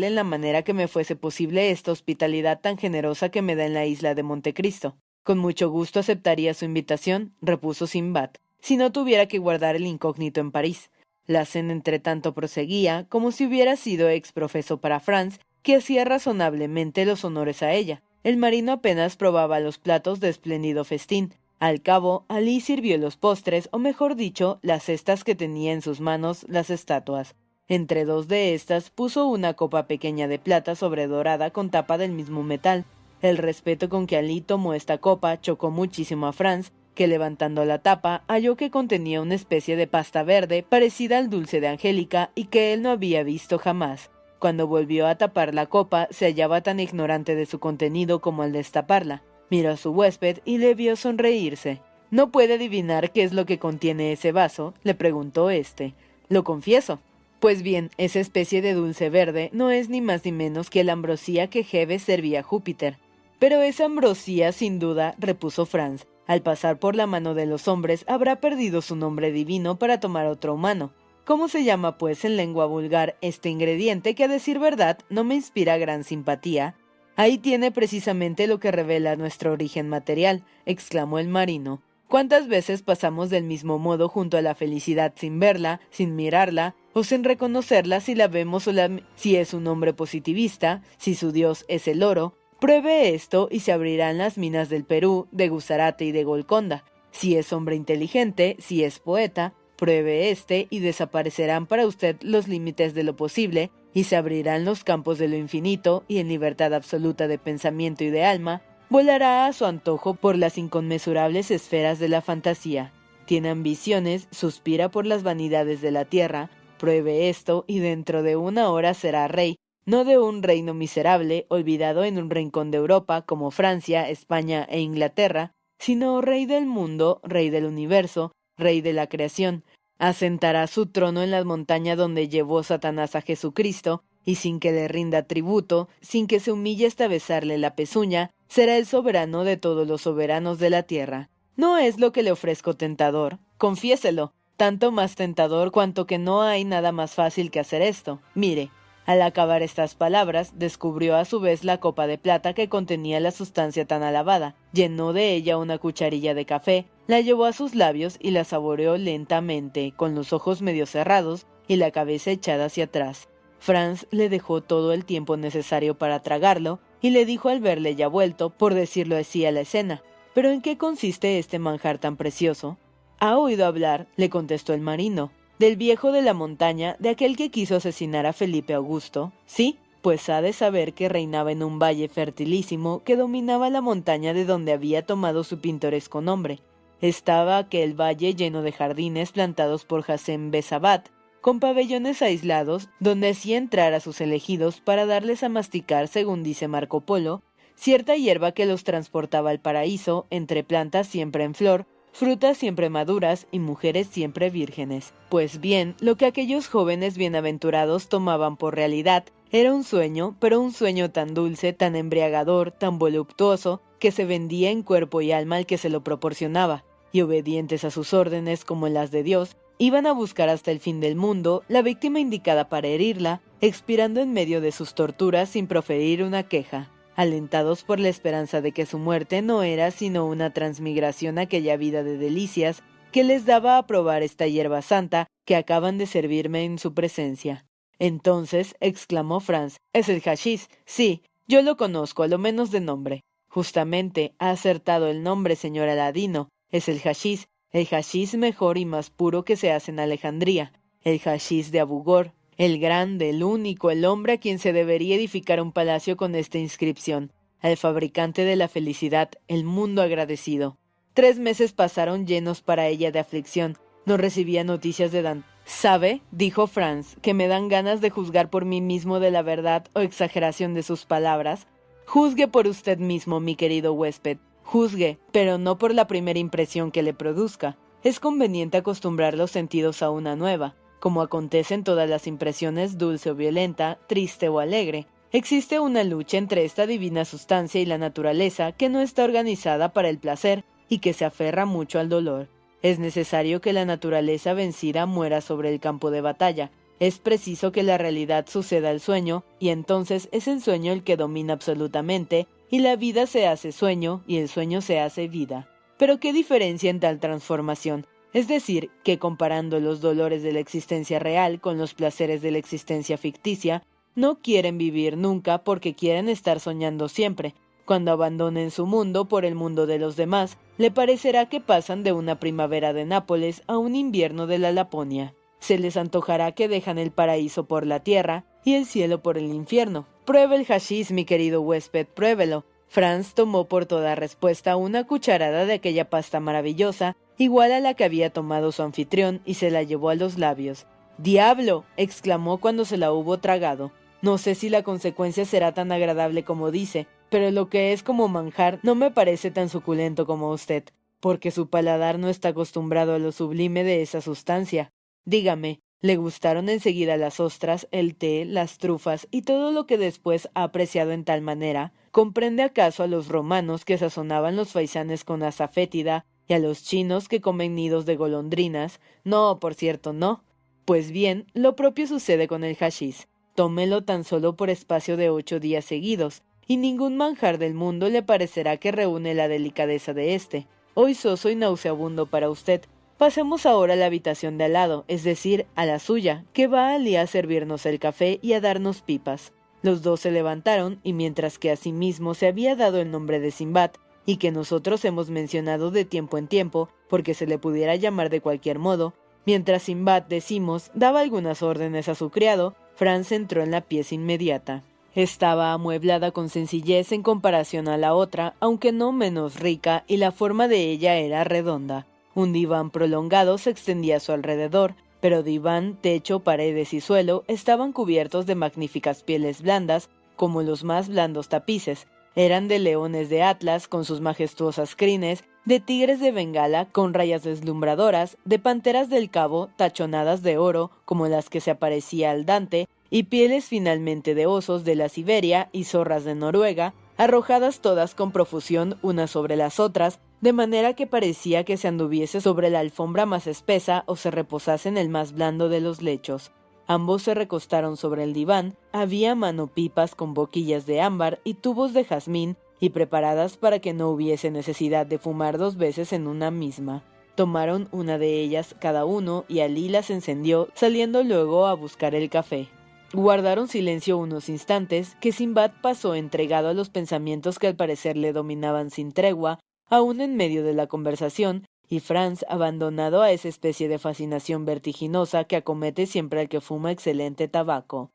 A: en la manera que me fuese posible esta hospitalidad tan generosa que me da en la isla de Montecristo. Con mucho gusto aceptaría su invitación, repuso Simbad, si no tuviera que guardar el incógnito en París. La cena entretanto proseguía, como si hubiera sido ex profeso para Franz, que hacía razonablemente los honores a ella. El marino apenas probaba los platos de espléndido festín. Al cabo, Alí sirvió los postres, o mejor dicho, las cestas que tenía en sus manos las estatuas. Entre dos de estas puso una copa pequeña de plata sobredorada con tapa del mismo metal. El respeto con que Alí tomó esta copa chocó muchísimo a Franz, que levantando la tapa halló que contenía una especie de pasta verde parecida al dulce de Angélica y que él no había visto jamás. Cuando volvió a tapar la copa, se hallaba tan ignorante de su contenido como al destaparla. Miró a su huésped y le vio sonreírse. ¿No puede adivinar qué es lo que contiene ese vaso? le preguntó éste. Lo confieso. Pues bien, esa especie de dulce verde no es ni más ni menos que la ambrosía que Jebe servía a Júpiter. Pero esa ambrosía, sin duda, repuso Franz, al pasar por la mano de los hombres, habrá perdido su nombre divino para tomar otro humano. ¿Cómo se llama, pues, en lengua vulgar este ingrediente que, a decir verdad, no me inspira gran simpatía? Ahí tiene precisamente lo que revela nuestro origen material, exclamó el marino. ¿Cuántas veces pasamos del mismo modo junto a la felicidad sin verla, sin mirarla, o sin reconocerla si la vemos o la si es un hombre positivista, si su dios es el oro? Pruebe esto y se abrirán las minas del Perú, de Gusarate y de Golconda. Si es hombre inteligente, si es poeta, Pruebe este y desaparecerán para usted los límites de lo posible y se abrirán los campos de lo infinito y en libertad absoluta de pensamiento y de alma, volará a su antojo por las inconmensurables esferas de la fantasía. Tiene ambiciones, suspira por las vanidades de la tierra, pruebe esto y dentro de una hora será rey, no de un reino miserable, olvidado en un rincón de Europa como Francia, España e Inglaterra, sino rey del mundo, rey del universo, rey de la creación. Asentará su trono en la montaña donde llevó Satanás a Jesucristo, y sin que le rinda tributo, sin que se humille hasta besarle la pezuña, será el soberano de todos los soberanos de la tierra. No es lo que le ofrezco tentador, confiéselo, tanto más tentador cuanto que no hay nada más fácil que hacer esto. Mire, al acabar estas palabras, descubrió a su vez la copa de plata que contenía la sustancia tan alabada, llenó de ella una cucharilla de café, la llevó a sus labios y la saboreó lentamente, con los ojos medio cerrados y la cabeza echada hacia atrás. Franz le dejó todo el tiempo necesario para tragarlo y le dijo al verle ya vuelto, por decirlo así, a la escena. ¿Pero en qué consiste este manjar tan precioso? Ha oído hablar, le contestó el marino, del viejo de la montaña, de aquel que quiso asesinar a Felipe Augusto. Sí, pues ha de saber que reinaba en un valle fertilísimo que dominaba la montaña de donde había tomado su pintoresco nombre. Estaba aquel valle lleno de jardines plantados por Hassem Besabat, con pabellones aislados donde hacía entrar a sus elegidos para darles a masticar, según dice Marco Polo, cierta hierba que los transportaba al paraíso, entre plantas siempre en flor, frutas siempre maduras y mujeres siempre vírgenes. Pues bien, lo que aquellos jóvenes bienaventurados tomaban por realidad era un sueño, pero un sueño tan dulce, tan embriagador, tan voluptuoso, que se vendía en cuerpo y alma al que se lo proporcionaba, y obedientes a sus órdenes como las de Dios, iban a buscar hasta el fin del mundo la víctima indicada para herirla, expirando en medio de sus torturas sin proferir una queja alentados por la esperanza de que su muerte no era sino una transmigración a aquella vida de delicias que les daba a probar esta hierba santa que acaban de servirme en su presencia. Entonces, exclamó Franz, es el hashish. Sí, yo lo conozco, a lo menos de nombre. Justamente, ha acertado el nombre, señor Aladino. Es el hashish, el hashish mejor y más puro que se hace en Alejandría, el hashish de Abugor, el grande, el único, el hombre a quien se debería edificar un palacio con esta inscripción, al fabricante de la felicidad, el mundo agradecido. Tres meses pasaron llenos para ella de aflicción. No recibía noticias de Dan. ¿Sabe? dijo Franz, que me dan ganas de juzgar por mí mismo de la verdad o exageración de sus palabras. Juzgue por usted mismo, mi querido huésped. Juzgue, pero no por la primera impresión que le produzca. Es conveniente acostumbrar los sentidos a una nueva. Como acontece en todas las impresiones dulce o violenta, triste o alegre, existe una lucha entre esta divina sustancia y la naturaleza que no está organizada para el placer y que se aferra mucho al dolor. Es necesario que la naturaleza vencida muera sobre el campo de batalla. Es preciso que la realidad suceda al sueño, y entonces es el sueño el que domina absolutamente, y la vida se hace sueño, y el sueño se hace vida. Pero ¿qué diferencia en tal transformación? Es decir, que comparando los dolores de la existencia real con los placeres de la existencia ficticia, no quieren vivir nunca porque quieren estar soñando siempre. Cuando abandonen su mundo por el mundo de los demás, le parecerá que pasan de una primavera de Nápoles a un invierno de la Laponia. Se les antojará que dejan el paraíso por la tierra y el cielo por el infierno. Pruebe el hashish, mi querido huésped, pruébelo. Franz tomó por toda respuesta una cucharada de aquella pasta maravillosa igual a la que había tomado su anfitrión, y se la llevó a los labios. ¡Diablo! exclamó cuando se la hubo tragado. No sé si la consecuencia será tan agradable como dice, pero lo que es como manjar no me parece tan suculento como usted, porque su paladar no está acostumbrado a lo sublime de esa sustancia. Dígame, ¿le gustaron enseguida las ostras, el té, las trufas y todo lo que después ha apreciado en tal manera? ¿Comprende acaso a los romanos que sazonaban los faisanes con azafétida, y a los chinos que comen nidos de golondrinas. No, por cierto, no. Pues bien, lo propio sucede con el hashish. Tómelo tan solo por espacio de ocho días seguidos, y ningún manjar del mundo le parecerá que reúne la delicadeza de éste. Hoy soso y nauseabundo para usted. Pasemos ahora a la habitación de al lado, es decir, a la suya, que va allí a servirnos el café y a darnos pipas. Los dos se levantaron, y mientras que asimismo se había dado el nombre de Simbat, y que nosotros hemos mencionado de tiempo en tiempo, porque se le pudiera llamar de cualquier modo, Mientras Simbad, decimos, daba algunas órdenes a su criado, Franz entró en la pieza inmediata. Estaba amueblada con sencillez en comparación a la otra, aunque no menos rica, y la forma de ella era redonda. Un diván prolongado se extendía a su alrededor, pero diván, techo, paredes y suelo estaban cubiertos de magníficas pieles blandas, como los más blandos tapices. Eran de leones de Atlas con sus majestuosas crines, de tigres de Bengala con rayas deslumbradoras, de panteras del Cabo tachonadas de oro, como las que se aparecía al Dante, y pieles finalmente de osos de la Siberia y zorras de Noruega, arrojadas todas con profusión unas sobre las otras, de manera que parecía que se anduviese sobre la alfombra más espesa o se reposase en el más blando de los lechos. Ambos se recostaron sobre el diván, había manopipas con boquillas de ámbar y tubos de jazmín, y preparadas para que no hubiese necesidad de fumar dos veces en una misma. Tomaron una de ellas cada uno y Alí las encendió, saliendo luego a buscar el café. Guardaron silencio unos instantes, que Simbad pasó entregado a los pensamientos que al parecer le dominaban sin tregua, aún en medio de la conversación, y Franz abandonado a esa especie de fascinación vertiginosa que acomete siempre al que fuma excelente tabaco.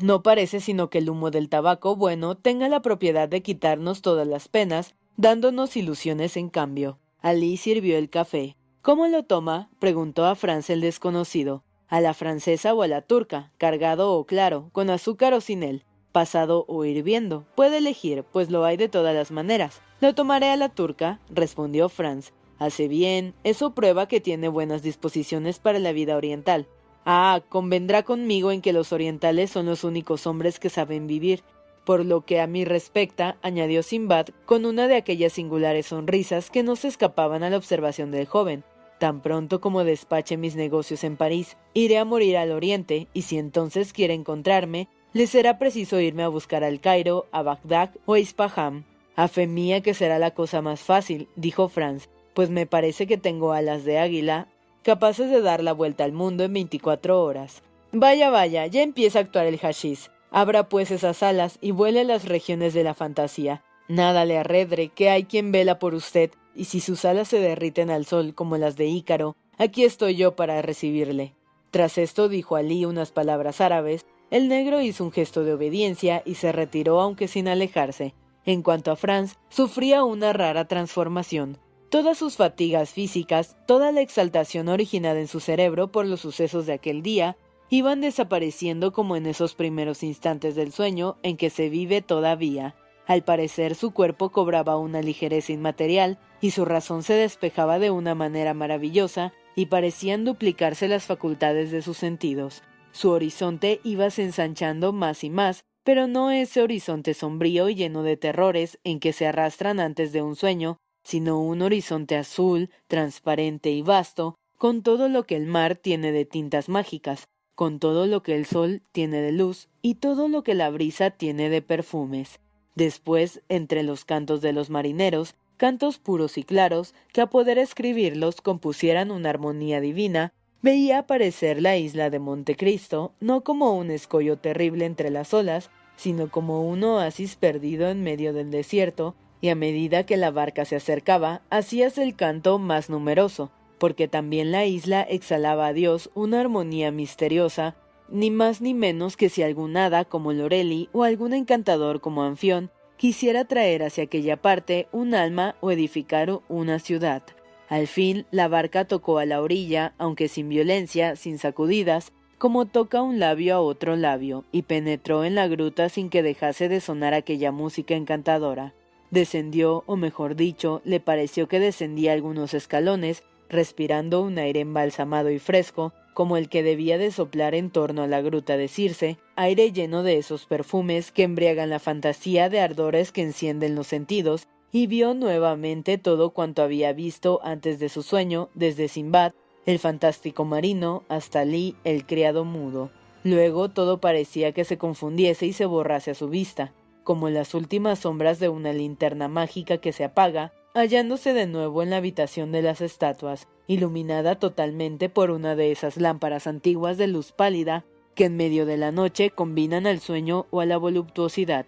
A: No parece sino que el humo del tabaco bueno tenga la propiedad de quitarnos todas las penas, dándonos ilusiones en cambio. Alí sirvió el café. ¿Cómo lo toma? preguntó a Franz el desconocido a la francesa o a la turca, cargado o claro, con azúcar o sin él, pasado o hirviendo. Puede elegir, pues lo hay de todas las maneras. Lo tomaré a la turca, respondió Franz. Hace bien, eso prueba que tiene buenas disposiciones para la vida oriental. Ah, convendrá conmigo en que los orientales son los únicos hombres que saben vivir. Por lo que a mí respecta, añadió Simbad, con una de aquellas singulares sonrisas que no se escapaban a la observación del joven. Tan pronto como despache mis negocios en París, iré a morir al oriente, y si entonces quiere encontrarme, le será preciso irme a buscar al Cairo, a Bagdad o a Ispahan. A fe mía que será la cosa más fácil, dijo Franz, pues me parece que tengo alas de águila, capaces de dar la vuelta al mundo en veinticuatro horas. Vaya, vaya, ya empieza a actuar el hashish. Abra pues esas alas y vuele a las regiones de la fantasía. Nada le arredre, que hay quien vela por usted y si sus alas se derriten al sol como las de Ícaro, aquí estoy yo para recibirle. Tras esto dijo Alí unas palabras árabes, el negro hizo un gesto de obediencia y se retiró aunque sin alejarse. En cuanto a Franz, sufría una rara transformación. Todas sus fatigas físicas, toda la exaltación originada en su cerebro por los sucesos de aquel día, iban desapareciendo como en esos primeros instantes del sueño en que se vive todavía. Al parecer su cuerpo cobraba una ligereza inmaterial y su razón se despejaba de una manera maravillosa y parecían duplicarse las facultades de sus sentidos. Su horizonte iba ensanchando más y más, pero no ese horizonte sombrío y lleno de terrores en que se arrastran antes de un sueño, sino un horizonte azul, transparente y vasto, con todo lo que el mar tiene de tintas mágicas, con todo lo que el sol tiene de luz y todo lo que la brisa tiene de perfumes. Después, entre los cantos de los marineros, cantos puros y claros, que a poder escribirlos compusieran una armonía divina, veía aparecer la isla de Montecristo no como un escollo terrible entre las olas, sino como un oasis perdido en medio del desierto, y a medida que la barca se acercaba, hacíase el canto más numeroso, porque también la isla exhalaba a Dios una armonía misteriosa, ni más ni menos que si algún hada como Lorelli o algún encantador como Anfión quisiera traer hacia aquella parte un alma o edificar una ciudad. Al fin la barca tocó a la orilla, aunque sin violencia, sin sacudidas, como toca un labio a otro labio, y penetró en la gruta sin que dejase de sonar aquella música encantadora. Descendió, o mejor dicho, le pareció que descendía algunos escalones, respirando un aire embalsamado y fresco, como el que debía de soplar en torno a la gruta de Circe, aire lleno de esos perfumes que embriagan la fantasía de ardores que encienden los sentidos, y vio nuevamente todo cuanto había visto antes de su sueño, desde Simbad, el fantástico marino, hasta Lee, el criado mudo. Luego todo parecía que se confundiese y se borrase a su vista, como las últimas sombras de una linterna mágica que se apaga, hallándose de nuevo en la habitación de las estatuas, iluminada totalmente por una de esas lámparas antiguas de luz pálida que en medio de la noche combinan al sueño o a la voluptuosidad.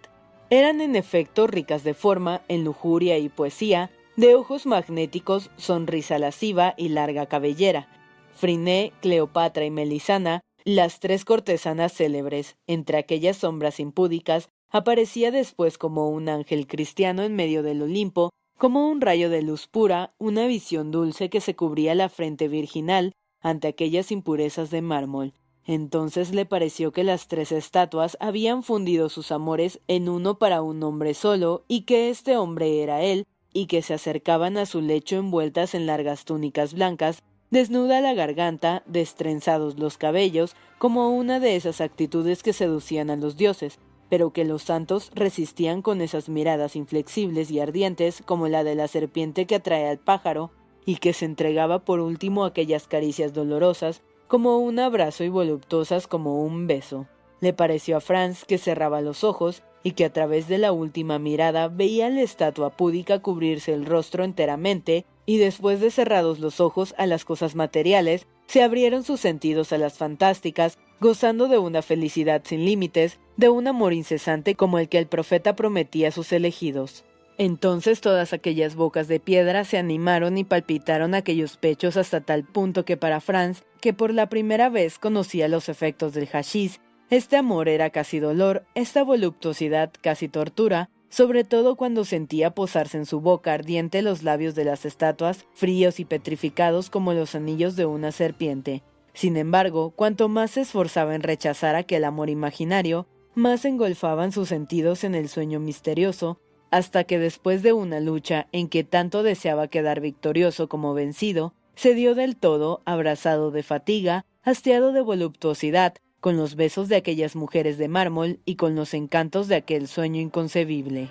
A: Eran en efecto ricas de forma, en lujuria y poesía, de ojos magnéticos, sonrisa lasciva y larga cabellera, Friné, Cleopatra y Melisana, las tres cortesanas célebres, entre aquellas sombras impúdicas, aparecía después como un ángel cristiano en medio del Olimpo, como un rayo de luz pura, una visión dulce que se cubría la frente virginal ante aquellas impurezas de mármol. Entonces le pareció que las tres estatuas habían fundido sus amores en uno para un hombre solo, y que este hombre era él, y que se acercaban a su lecho envueltas en largas túnicas blancas, desnuda la garganta, destrenzados los cabellos, como una de esas actitudes que seducían a los dioses, pero que los santos resistían con esas miradas inflexibles y ardientes como la de la serpiente que atrae al pájaro, y que se entregaba por último aquellas caricias dolorosas como un abrazo y voluptuosas como un beso. Le pareció a Franz que cerraba los ojos y que a través de la última mirada veía la estatua púdica cubrirse el rostro enteramente y después de cerrados los ojos a las cosas materiales, se abrieron sus sentidos a las fantásticas, gozando de una felicidad sin límites, de un amor incesante como el que el profeta prometía a sus elegidos. Entonces todas aquellas bocas de piedra se animaron y palpitaron aquellos pechos hasta tal punto que para Franz, que por la primera vez conocía los efectos del hashish, este amor era casi dolor, esta voluptuosidad casi tortura, sobre todo cuando sentía posarse en su boca ardiente los labios de las estatuas, fríos y petrificados como los anillos de una serpiente. Sin embargo, cuanto más se esforzaba en rechazar aquel amor imaginario, más engolfaban sus sentidos en el sueño misterioso, hasta que después de una lucha en que tanto deseaba quedar victorioso como vencido, se dio del todo, abrazado de fatiga, hastiado de voluptuosidad, con los besos de aquellas mujeres de mármol y con los encantos de aquel sueño inconcebible.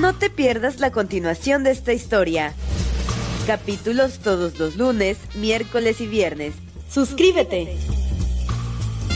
A: No te pierdas la continuación de esta historia. Capítulos todos los lunes, miércoles y viernes. Suscríbete.